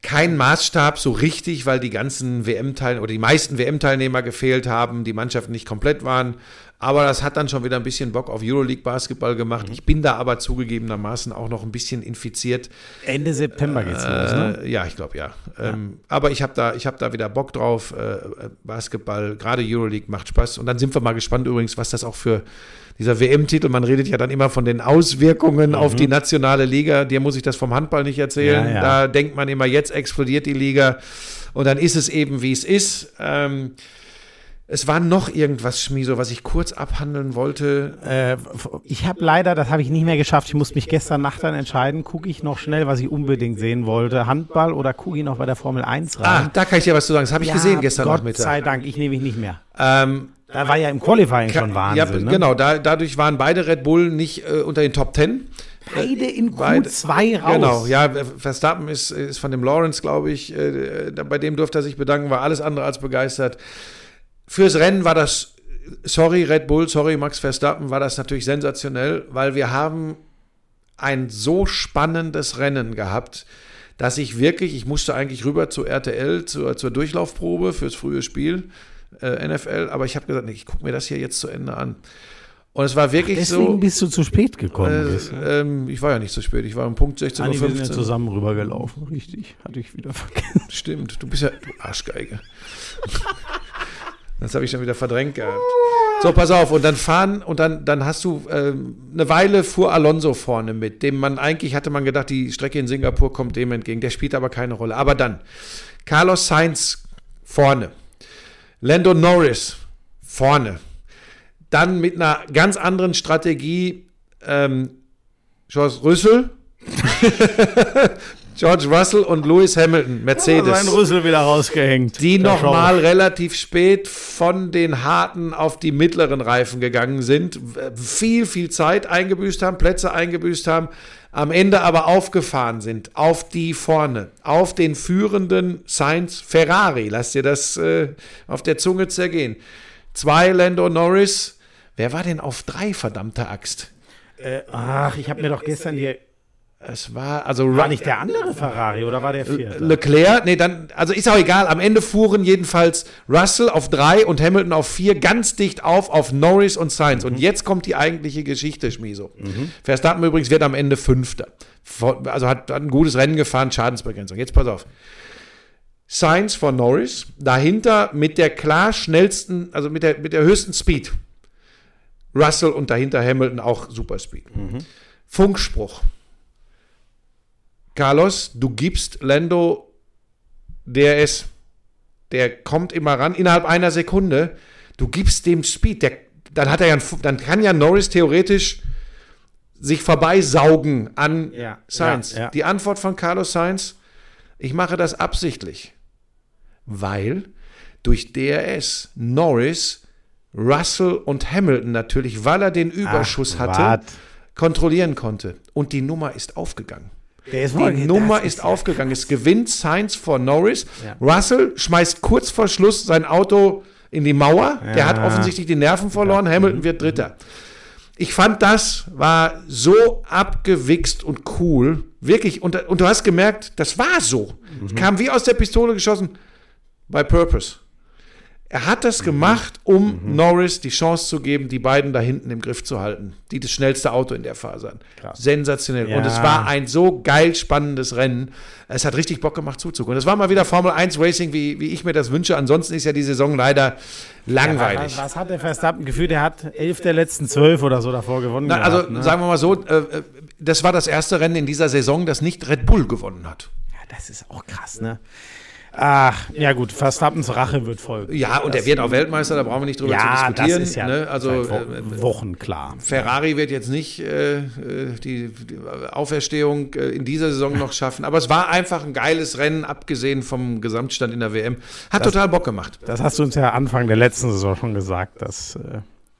Kein Maßstab so richtig, weil die ganzen WM-Teilnehmer oder die meisten WM-Teilnehmer gefehlt haben, die Mannschaften nicht komplett waren. Aber das hat dann schon wieder ein bisschen Bock auf Euroleague-Basketball gemacht. Mhm. Ich bin da aber zugegebenermaßen auch noch ein bisschen infiziert. Ende September geht's äh, los, ne? Ja, ich glaube ja. ja. Ähm, aber ich habe da, hab da wieder Bock drauf. Äh, Basketball, gerade Euroleague macht Spaß. Und dann sind wir mal gespannt übrigens, was das auch für dieser WM-Titel, man redet ja dann immer von den Auswirkungen mhm. auf die nationale Liga. Dir muss ich das vom Handball nicht erzählen. Ja, ja. Da denkt man immer, jetzt explodiert die Liga. Und dann ist es eben, wie es ist. Ähm, es war noch irgendwas, Schmieso, was ich kurz abhandeln wollte. Äh, ich habe leider, das habe ich nicht mehr geschafft. Ich musste mich gestern Nacht dann entscheiden, gucke ich noch schnell, was ich unbedingt sehen wollte. Handball oder gucke ich noch bei der Formel 1 rein? Ah, da kann ich dir was zu sagen. Das habe ich ja, gesehen gestern Gott Nachmittag. Gott sei Dank, ich nehme mich nicht mehr. Ähm, da war ja im Qualifying schon Wahnsinn. Ja, ne? genau. Da, dadurch waren beide Red Bull nicht äh, unter den Top 10. Beide in Q2 raus. Genau, ja, Verstappen ist, ist von dem Lawrence, glaube ich, äh, bei dem durfte er sich bedanken, war alles andere als begeistert. Fürs Rennen war das, sorry Red Bull, sorry Max Verstappen, war das natürlich sensationell, weil wir haben ein so spannendes Rennen gehabt, dass ich wirklich, ich musste eigentlich rüber zu RTL, zur, zur Durchlaufprobe fürs frühe Spiel, äh, NFL, aber ich habe gesagt, nee, ich gucke mir das hier jetzt zu Ende an. Und es war wirklich Ach, deswegen so. Deswegen bist du zu spät gekommen. Äh, ähm, ich war ja nicht zu spät. Ich war um Punkt 16.15 Uhr. Wir sind ja zusammen rübergelaufen, richtig. Hatte ich wieder vergessen. Stimmt, du bist ja du Arschgeige. [LAUGHS] Das habe ich schon wieder verdrängt gehabt. So, pass auf, und dann fahren, und dann, dann hast du, äh, eine Weile fuhr Alonso vorne mit, dem man eigentlich hatte man gedacht, die Strecke in Singapur kommt dem entgegen, der spielt aber keine Rolle. Aber dann, Carlos Sainz vorne, Lando Norris vorne, dann mit einer ganz anderen Strategie, ähm, George Rüssel, [LAUGHS] George Russell und Lewis Hamilton, Mercedes. Sein Rüssel wieder rausgehängt. Die nochmal relativ spät von den harten auf die mittleren Reifen gegangen sind, viel, viel Zeit eingebüßt haben, Plätze eingebüßt haben, am Ende aber aufgefahren sind auf die vorne, auf den führenden Sainz Ferrari. Lass dir das äh, auf der Zunge zergehen. Zwei Lando Norris. Wer war denn auf drei, verdammte Axt? Äh, ach, ich habe mir doch gestern hier Es war, also War nicht der andere Ferrari oder war der vierte? Leclerc, nee, dann, also ist auch egal. Am Ende fuhren jedenfalls Russell auf drei und Hamilton auf vier ganz dicht auf auf Norris und Sainz. Und jetzt kommt die eigentliche Geschichte, Schmieso. Verstappen übrigens wird am Ende Fünfter. Also hat, hat ein gutes Rennen gefahren, Schadensbegrenzung. Jetzt pass auf. Sainz vor Norris, dahinter mit der klar schnellsten, also mit der, mit der höchsten Speed. Russell und dahinter Hamilton auch super Speed. Funkspruch. Carlos, du gibst Lando DRS. Der kommt immer ran innerhalb einer Sekunde. Du gibst dem Speed. Der, dann hat er ja, dann kann ja Norris theoretisch sich vorbeisaugen an Ja, Sainz. ja, ja. Die Antwort von Carlos Sainz: Ich mache das absichtlich, weil durch DRS Norris, Russell und Hamilton natürlich, weil er den Überschuss Ach, hatte, kontrollieren konnte. Und die Nummer ist aufgegangen. Der ist Die Nummer ist ja aufgegangen. Es gewinnt Sainz vor Norris. Ja. Russell schmeißt kurz vor Schluss sein Auto in die Mauer. Der Ja. hat offensichtlich die Nerven verloren. Hamilton wird Dritter. Ich fand, das war so abgewichst und cool. Wirklich. Und, und du hast gemerkt, das war so. Mhm. Kam wie aus der Pistole geschossen. By purpose. Er hat das gemacht, um Mhm. Norris die Chance zu geben, die beiden da hinten im Griff zu halten. Die das schnellste Auto in der Phase hatten. Krass. Sensationell. Und Ja. es war ein so geil spannendes Rennen. Es hat richtig Bock gemacht zuzugucken. Es war mal wieder Formel 1 Racing, wie, wie ich mir das wünsche. Ansonsten ist ja die Saison leider langweilig. Was, was hat der Verstappen gefühlt? Der hat elf der letzten zwölf oder so davor gewonnen. Na, also gehabt, ne? sagen wir mal so, äh, äh, das war das erste Rennen in dieser Saison, das nicht Red Bull gewonnen hat. ja, das ist auch krass, ne? Ach, ja gut, Verstappens Rache wird folgen. Ja, und er wird auch Weltmeister, da brauchen wir nicht drüber ja, zu diskutieren. das ist ja ne? Also seit äh, Wo Wochen klar. Ferrari wird jetzt nicht äh, äh, die, die Auferstehung äh, in dieser Saison noch schaffen, aber es war einfach ein geiles Rennen, abgesehen vom Gesamtstand in der WM. Hat total Bock gemacht. Das hast du uns ja Anfang der letzten Saison schon gesagt, dass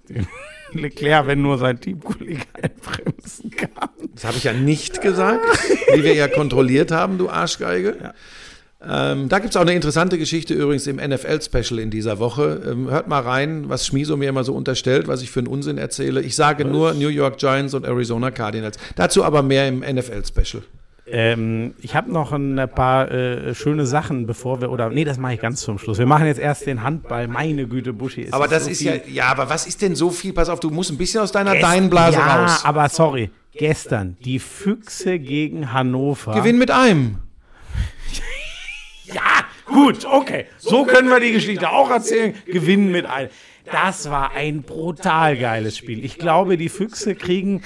äh, [LAUGHS] Leclerc, wenn nur sein Teamkollege [LAUGHS] einbremsen kann. Das habe ich ja nicht gesagt, wie wir ja kontrolliert haben, du Arschgeige. Ähm, da gibt es auch eine interessante Geschichte übrigens im NFL-Special in dieser Woche. Ähm, hört mal rein, was Schmiso mir immer so unterstellt, was ich für einen Unsinn erzähle. Ich sage nur New York Giants und Arizona Cardinals. Dazu aber mehr im NFL-Special. Ähm, ich habe noch ein paar äh, schöne Sachen, bevor wir, oder nee, das mache ich ganz zum Schluss. Wir machen jetzt erst den Handball. Meine Güte, Buschi. es Aber das so ist viel- ja, ja, aber was ist denn so viel? Pass auf, du musst ein bisschen aus deiner Deinblase ja, raus. aber sorry. Gestern, die Füchse gegen Hannover. Gewinn mit einem. Ja, gut, okay. So können wir die Geschichte auch erzählen. Gewinnen mit ein. Das war ein brutal geiles Spiel. Ich glaube, die Füchse kriegen,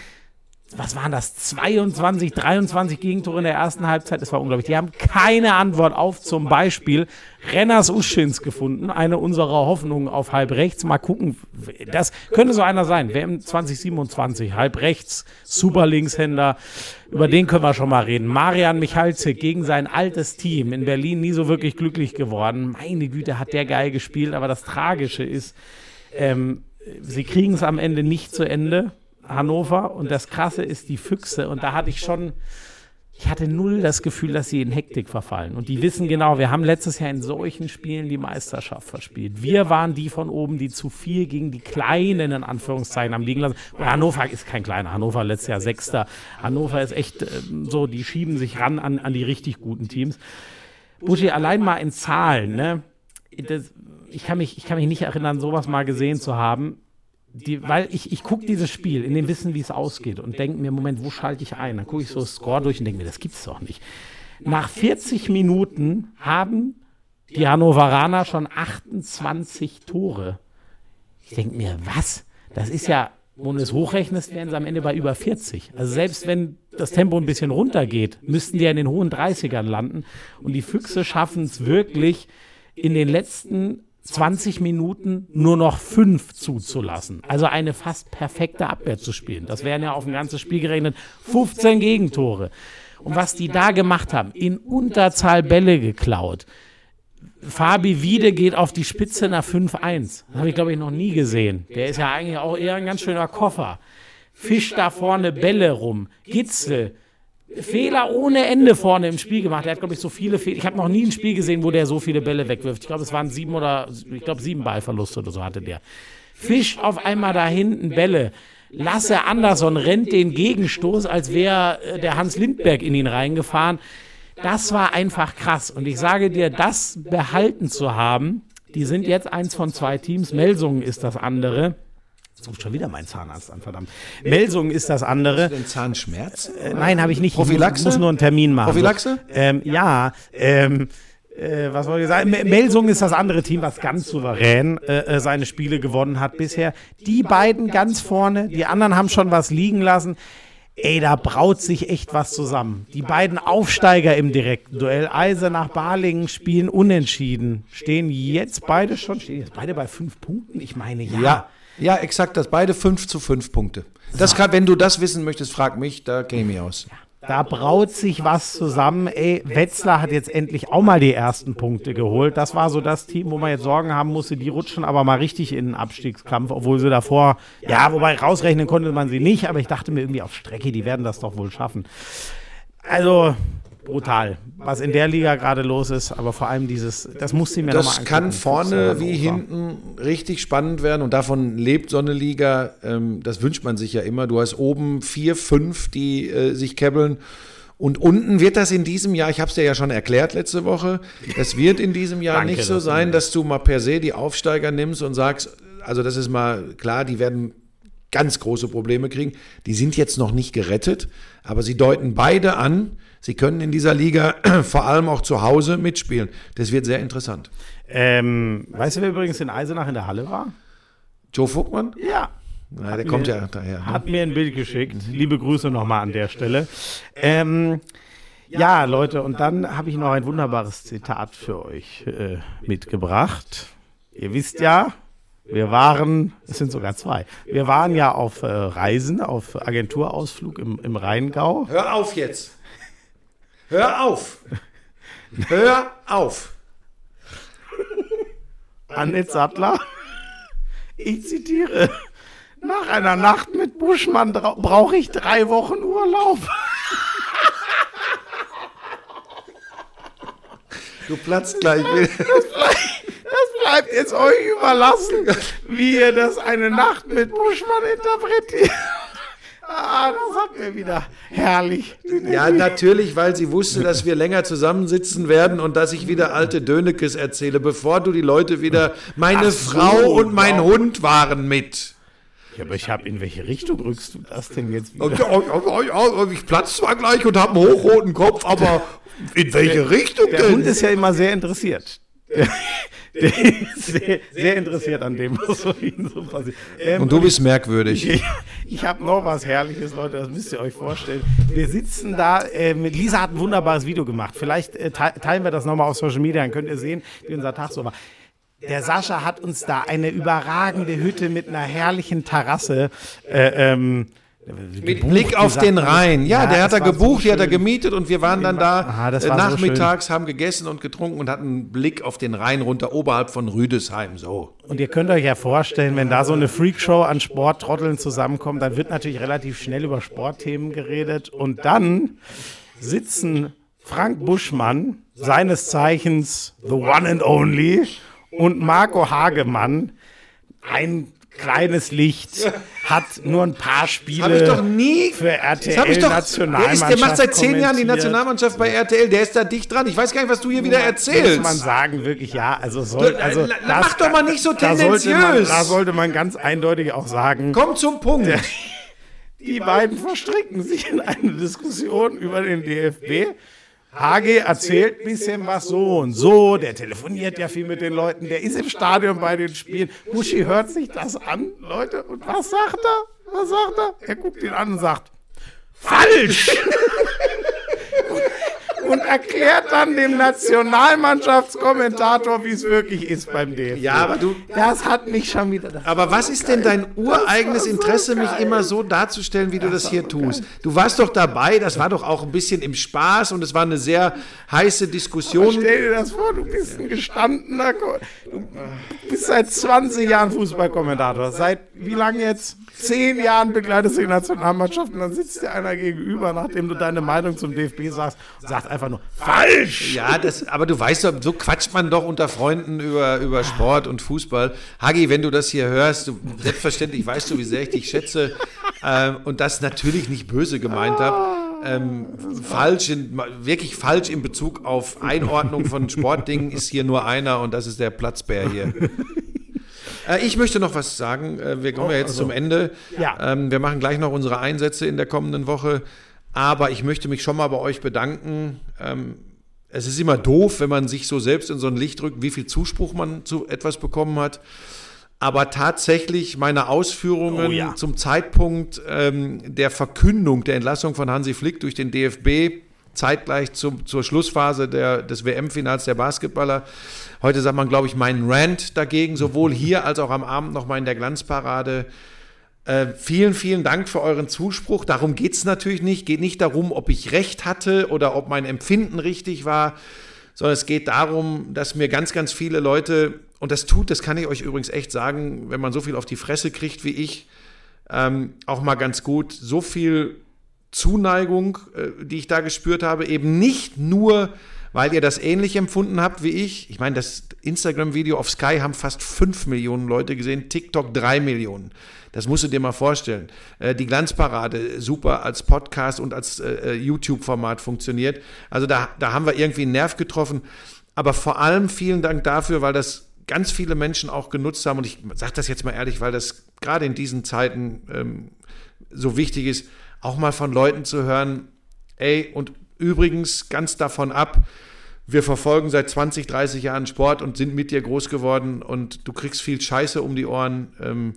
was waren das, 22, 23 Gegentore in der ersten Halbzeit. Das war unglaublich. Die haben keine Antwort auf zum Beispiel Renners Uschins gefunden. Eine unserer Hoffnungen auf halb rechts. Mal gucken, das könnte so einer sein. WM 2027, halb rechts, super Linkshänder. Über den können wir schon mal reden. Marian Michalzik gegen sein altes Team in Berlin nie so wirklich glücklich geworden. Meine Güte, hat der geil gespielt. Aber das Tragische ist, ähm, sie kriegen es am Ende nicht zu Ende, Hannover. Und das Krasse ist die Füchse. Und da hatte ich schon, ich hatte null das Gefühl, dass sie in Hektik verfallen. Und die wissen genau, wir haben letztes Jahr in solchen Spielen die Meisterschaft verspielt. Wir waren die von oben, die zu viel gegen die Kleinen in Anführungszeichen haben liegen lassen. Hannover ist kein kleiner. Hannover letztes Jahr Sechster. Hannover ist echt ähm, so, die schieben sich ran an, an die richtig guten Teams. Buschi, allein mal in Zahlen, ne? Das, ich, kann mich, ich kann mich nicht erinnern, sowas mal gesehen zu haben. Die, weil ich, ich gucke dieses Spiel in dem Wissen, wie es ausgeht und denke mir, Moment, wo schalte ich ein? Dann gucke ich so Score durch und denke mir, das gibt's doch nicht. Nach 40 Minuten haben die Hannoveraner schon 28 Tore. Ich denke mir, was? Das ist ja, wenn du es hochrechnest, wären sie am Ende bei über 40. Also selbst wenn das Tempo ein bisschen runtergeht, müssten die ja in den hohen 30ern landen. Und die Füchse schaffen es wirklich in den letzten 20 Minuten nur noch fünf zuzulassen. Also eine fast perfekte Abwehr zu spielen. Das wären ja auf ein ganzes Spiel gerechnet 15 Gegentore. Und was die da gemacht haben, in Unterzahl Bälle geklaut. Fabi Wiede geht auf die Spitze nach 5-1. Das habe ich, glaube ich, noch nie gesehen. Der ist ja eigentlich auch eher ein ganz schöner Koffer. Fischt da vorne Bälle rum. Gitzel. Fehler ohne Ende vorne im Spiel gemacht. Er hat, glaube ich, so viele Fehler. Ich habe noch nie ein Spiel gesehen, wo der so viele Bälle wegwirft. Ich glaube, es waren sieben oder, ich glaube, sieben Ballverluste oder so hatte der. Fischt auf einmal da hinten Bälle. Lasse Andersson rennt den Gegenstoß, als wäre äh, der Hans Lindberg in ihn reingefahren. Das war einfach krass. Und ich sage dir, das behalten zu haben, die sind jetzt eins von zwei Teams. Melsungen ist das andere. Jetzt ruft schon wieder mein Zahnarzt an, verdammt. Melsungen ist das andere. Den Zahnschmerz? Äh, nein, habe ich nicht. Prophylaxe? Ich muss nur einen Termin machen. Prophylaxe? Ähm, ja, ähm, äh, was wollte ich sagen? Me- Melsungen ist das andere Team, was ganz souverän äh, äh, seine Spiele gewonnen hat bisher. Die beiden ganz vorne, die anderen haben schon was liegen lassen. Ey, da braut sich echt was zusammen. Die beiden Aufsteiger im direkten Duell, Eisenach, Balingen, spielen unentschieden. Stehen jetzt beide schon, stehen jetzt beide bei fünf Punkten? Ich meine, ja. Ja, ja, exakt das. Beide 5 zu 5 Punkte. Das kann, wenn du das wissen möchtest, frag mich, da kenne ich mich aus. Da braut sich was zusammen. Ey, Wetzlar hat jetzt endlich auch mal die ersten Punkte geholt. Das war so das Team, wo man jetzt Sorgen haben musste. Die rutschen aber mal richtig in den Abstiegskampf, obwohl sie davor, ja, wobei rausrechnen konnte man sie nicht, aber ich dachte mir irgendwie auf Strecke, die werden das doch wohl schaffen. Also, brutal, was in der Liga gerade los ist, aber vor allem dieses, das musste ich mir nochmal Das kann vorne wie hinten richtig spannend werden und davon lebt so eine Liga. Ähm, das wünscht man sich ja immer. Du hast oben vier, fünf, die äh, sich kebbeln. Und unten wird das in diesem Jahr, ich habe es dir ja schon erklärt letzte Woche, es wird in diesem Jahr [LAUGHS] Danke, nicht so sein, dass du mal per se die Aufsteiger nimmst und sagst, also das ist mal klar, die werden ganz große Probleme kriegen. Die sind jetzt noch nicht gerettet, aber sie deuten beide an, sie können in dieser Liga [CLEARS THROAT] vor allem auch zu Hause mitspielen. Das wird sehr interessant. Ähm, weißt du, wer übrigens in Eisenach in der Halle war? Joe Vogtmann? Ja, Na, der kommt ja daher. Ne? Hat mir ein Bild geschickt. Liebe Grüße nochmal an der Stelle. Ähm, ja, Leute, und dann habe ich noch ein wunderbares Zitat für euch äh, mitgebracht. Ihr wisst ja, wir waren, es sind sogar zwei, wir waren ja auf äh, Reisen, auf Agenturausflug im, im Rheingau. Hör auf jetzt. Hör auf. Hör auf. Annette Sattler. Ich zitiere. Nach einer Nacht mit Buschmann brauche ich drei Wochen Urlaub. Du platzt gleich. Das bleibt jetzt euch überlassen, wie ihr das eine Nacht mit Buschmann interpretiert. Ah, das hat mir wieder herrlich. Ja, natürlich, weil sie wusste, dass wir länger zusammensitzen werden und dass ich wieder alte Dönekes erzähle, bevor du die Leute wieder. Meine Ach so, Frau und mein wow. Hund waren mit. Ja, aber ich habe, in welche Richtung rückst du das denn jetzt wieder? ich platz zwar gleich und habe einen hochroten Kopf, aber in welche Richtung Der Hund denn? ist ja immer sehr interessiert. Der, der [LAUGHS] ist sehr, sehr interessiert an dem, was so ihnen so passiert. Ähm, Und du bist merkwürdig. [LAUGHS] Ich, ich habe noch was Herrliches, Leute, das müsst ihr euch vorstellen. Wir sitzen da, äh, mit Lisa hat ein wunderbares Video gemacht. Vielleicht äh, te- teilen wir das nochmal auf Social Media, dann könnt ihr sehen, wie unser Tag so war. Der Sascha hat uns da eine überragende Hütte mit einer herrlichen Terrasse. Äh, ähm, Mit Blick auf den Rhein. Ja, der hat er gebucht, so die hat er gemietet und wir waren dann da Ah, das äh, war so nachmittags, haben gegessen und getrunken und hatten einen Blick auf den Rhein runter, oberhalb von Rüdesheim. So. Und ihr könnt euch ja vorstellen, wenn da so eine Freakshow an Sporttrotteln zusammenkommt, dann wird natürlich relativ schnell über Sportthemen geredet. Und dann sitzen Frank Buschmann, seines Zeichens The One and Only, und Marco Hagemann, ein kleines Licht, hat nur ein paar Spiele Habe ich doch nie. für RTL Das hab ich doch. Der, ist, Nationalmannschaft der macht seit zehn Jahren die. Nationalmannschaft bei RTL. Der ist da dicht dran. Ich weiß gar nicht, was du hier wieder Muss man erzählst. sagen, wirklich, ja. Also, soll, also äh, mach doch mal nicht so da sollte, man, tendenziös. da sollte man ganz eindeutig auch sagen, Komm zum Punkt. [LAUGHS] die beiden verstricken sich in eine Diskussion über den DFB. Hage erzählt ein bisschen was so und so, der telefoniert ja viel mit den Leuten, der ist im Stadion bei den Spielen. Buschi hört sich das an, Leute, und was sagt er? Was sagt er? Er guckt ihn an und sagt, falsch! [LAUGHS] und erklärt dann dem Nationalmannschaftskommentator, wie es wirklich ist beim DFB. Ja, aber du. Das hat mich schon wieder. Das Aber was ist denn dein ureigenes so Interesse, mich geil. immer so darzustellen, wie du das hier tust? Du warst doch dabei, das war doch auch ein bisschen im Spaß und es war eine sehr heiße Diskussion. Stell dir das vor, du bist ein gestandener, Ko du bist seit 20 Jahren Fußballkommentator. Seit wie lange jetzt? Zehn Jahren begleitest du die Nationalmannschaft und dann sitzt dir einer gegenüber, nachdem du deine Meinung zum DFB sagst, und sagt einfach nur, falsch! Ja, das, aber du weißt doch, so quatscht man doch unter Freunden über, über Sport und Fußball. Hagi, wenn du das hier hörst, du, selbstverständlich weißt du, wie sehr ich dich schätze. ähm, und das natürlich nicht böse gemeint habe. Ähm, falsch, in, wirklich falsch in Bezug auf Einordnung von Sportdingen ist hier nur einer und das ist der Platzbär hier. Äh, ich möchte noch was sagen. Äh, wir kommen ja jetzt also, zum Ende. ja. Ähm, wir machen gleich noch unsere Einsätze in der kommenden Woche. Aber ich möchte mich schon mal bei euch bedanken. Ähm, es ist immer doof, wenn man sich so selbst in so ein Licht drückt, wie viel Zuspruch man zu etwas bekommen hat. Aber tatsächlich meine Ausführungen Oh ja. zum Zeitpunkt ähm, der Verkündung der Entlassung von Hansi Flick durch den DFB, zeitgleich zum, zur Schlussphase der, des WM-Finals der Basketballer. Heute sagt man, glaube ich, meinen Rant dagegen, sowohl hier als auch am Abend nochmal in der Glanzparade. Äh, vielen, vielen Dank für euren Zuspruch. Darum geht es natürlich nicht. Geht nicht darum, ob ich recht hatte oder ob mein Empfinden richtig war, sondern es geht darum, dass mir ganz, ganz viele Leute, und das tut, das kann ich euch übrigens echt sagen, wenn man so viel auf die Fresse kriegt wie ich, ähm, auch mal ganz gut, so viel Zuneigung, äh, die ich da gespürt habe, eben nicht nur, weil ihr das ähnlich empfunden habt wie ich. Ich meine, das Instagram-Video auf Sky haben fast 5 Millionen Leute gesehen, TikTok 3 Millionen. Das musst du dir mal vorstellen. Äh, die Glanzparade super als Podcast und als äh, YouTube-Format funktioniert. Also da, da haben wir irgendwie einen Nerv getroffen. Aber vor allem vielen Dank dafür, weil das ganz viele Menschen auch genutzt haben. Und ich sage das jetzt mal ehrlich, weil das gerade in diesen Zeiten ähm, so wichtig ist, auch mal von Leuten zu hören, ey, und übrigens ganz davon ab, wir verfolgen seit 20, 30 Jahren Sport und sind mit dir groß geworden und du kriegst viel Scheiße um die Ohren. Ähm,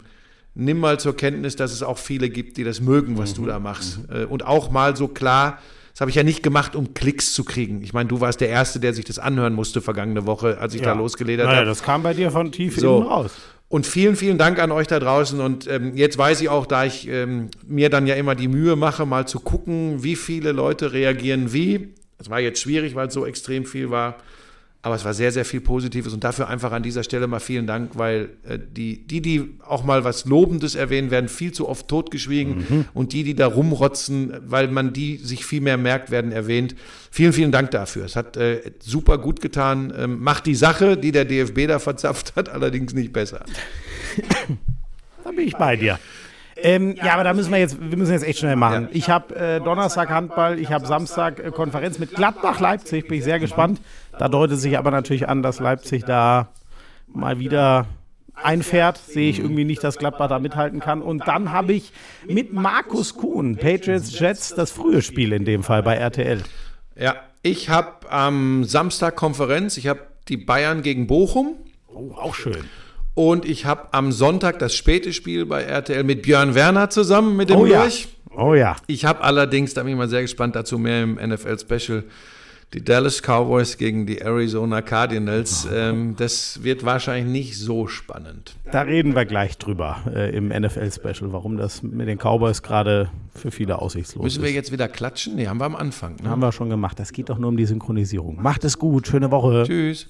nimm mal zur Kenntnis, dass es auch viele gibt, die das mögen, was du da machst. Äh, Und auch mal so klar, das habe ich ja nicht gemacht, um Klicks zu kriegen. Ich meine, du warst der Erste, der sich das anhören musste vergangene Woche, als ich da losgeledert naja, habe. das kam bei dir von tief So. innen raus. Und vielen, vielen Dank an euch da draußen. Und ähm, jetzt weiß ich auch, da ich ähm, mir dann ja immer die Mühe mache, mal zu gucken, wie viele Leute reagieren wie. Das war jetzt schwierig, weil es so extrem viel war. Aber es war sehr, sehr viel Positives. Und dafür einfach an dieser Stelle mal vielen Dank, weil äh, die, die, die auch mal was Lobendes erwähnen, werden viel zu oft totgeschwiegen. Und die, die da rumrotzen, weil man die sich viel mehr merkt, werden erwähnt. Vielen, vielen Dank dafür. Es hat äh, super gut getan. Ähm, macht die Sache, die der DFB da verzapft hat, [LAUGHS] allerdings nicht besser. Da bin ich bei dir. Ähm, ja, aber da müssen wir jetzt, wir müssen jetzt echt schnell machen. Ich habe äh, Donnerstag Handball, ich habe Samstag äh, Konferenz mit Gladbach Leipzig, bin ich sehr gespannt. Da deutet sich aber natürlich an, dass Leipzig da mal wieder einfährt. Sehe ich irgendwie nicht, dass Gladbach da mithalten kann. Und dann habe ich mit Markus Kuhn, Patriots Jets, das frühe Spiel in dem Fall bei RTL. Ja, ich habe am Samstag Konferenz. Ich habe die Bayern gegen Bochum. Oh, auch schön. Und ich habe am Sonntag das späte Spiel bei RTL mit Björn Werner zusammen mit dem Oh ja. Oh ja. Ich habe allerdings, da bin ich mal sehr gespannt, dazu mehr im NFL-Special, die Dallas Cowboys gegen die Arizona Cardinals. Ähm, das wird wahrscheinlich nicht so spannend. Da reden wir gleich drüber äh, im NFL-Special, warum das mit den Cowboys gerade für viele aussichtslos Müssen wir ist. jetzt wieder klatschen? Nee, haben wir am Anfang. Ne? Haben wir schon gemacht. Das geht doch nur um die Synchronisierung. Macht es gut. Schöne Woche. Tschüss.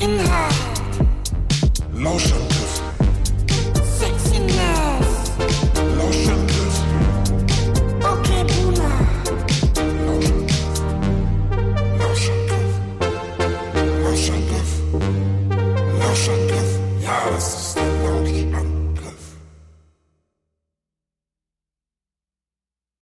in her. Lotion Sexiness. Lotion Okay, Buna. Lotion Lotion Lotion Lotion Lotion yes.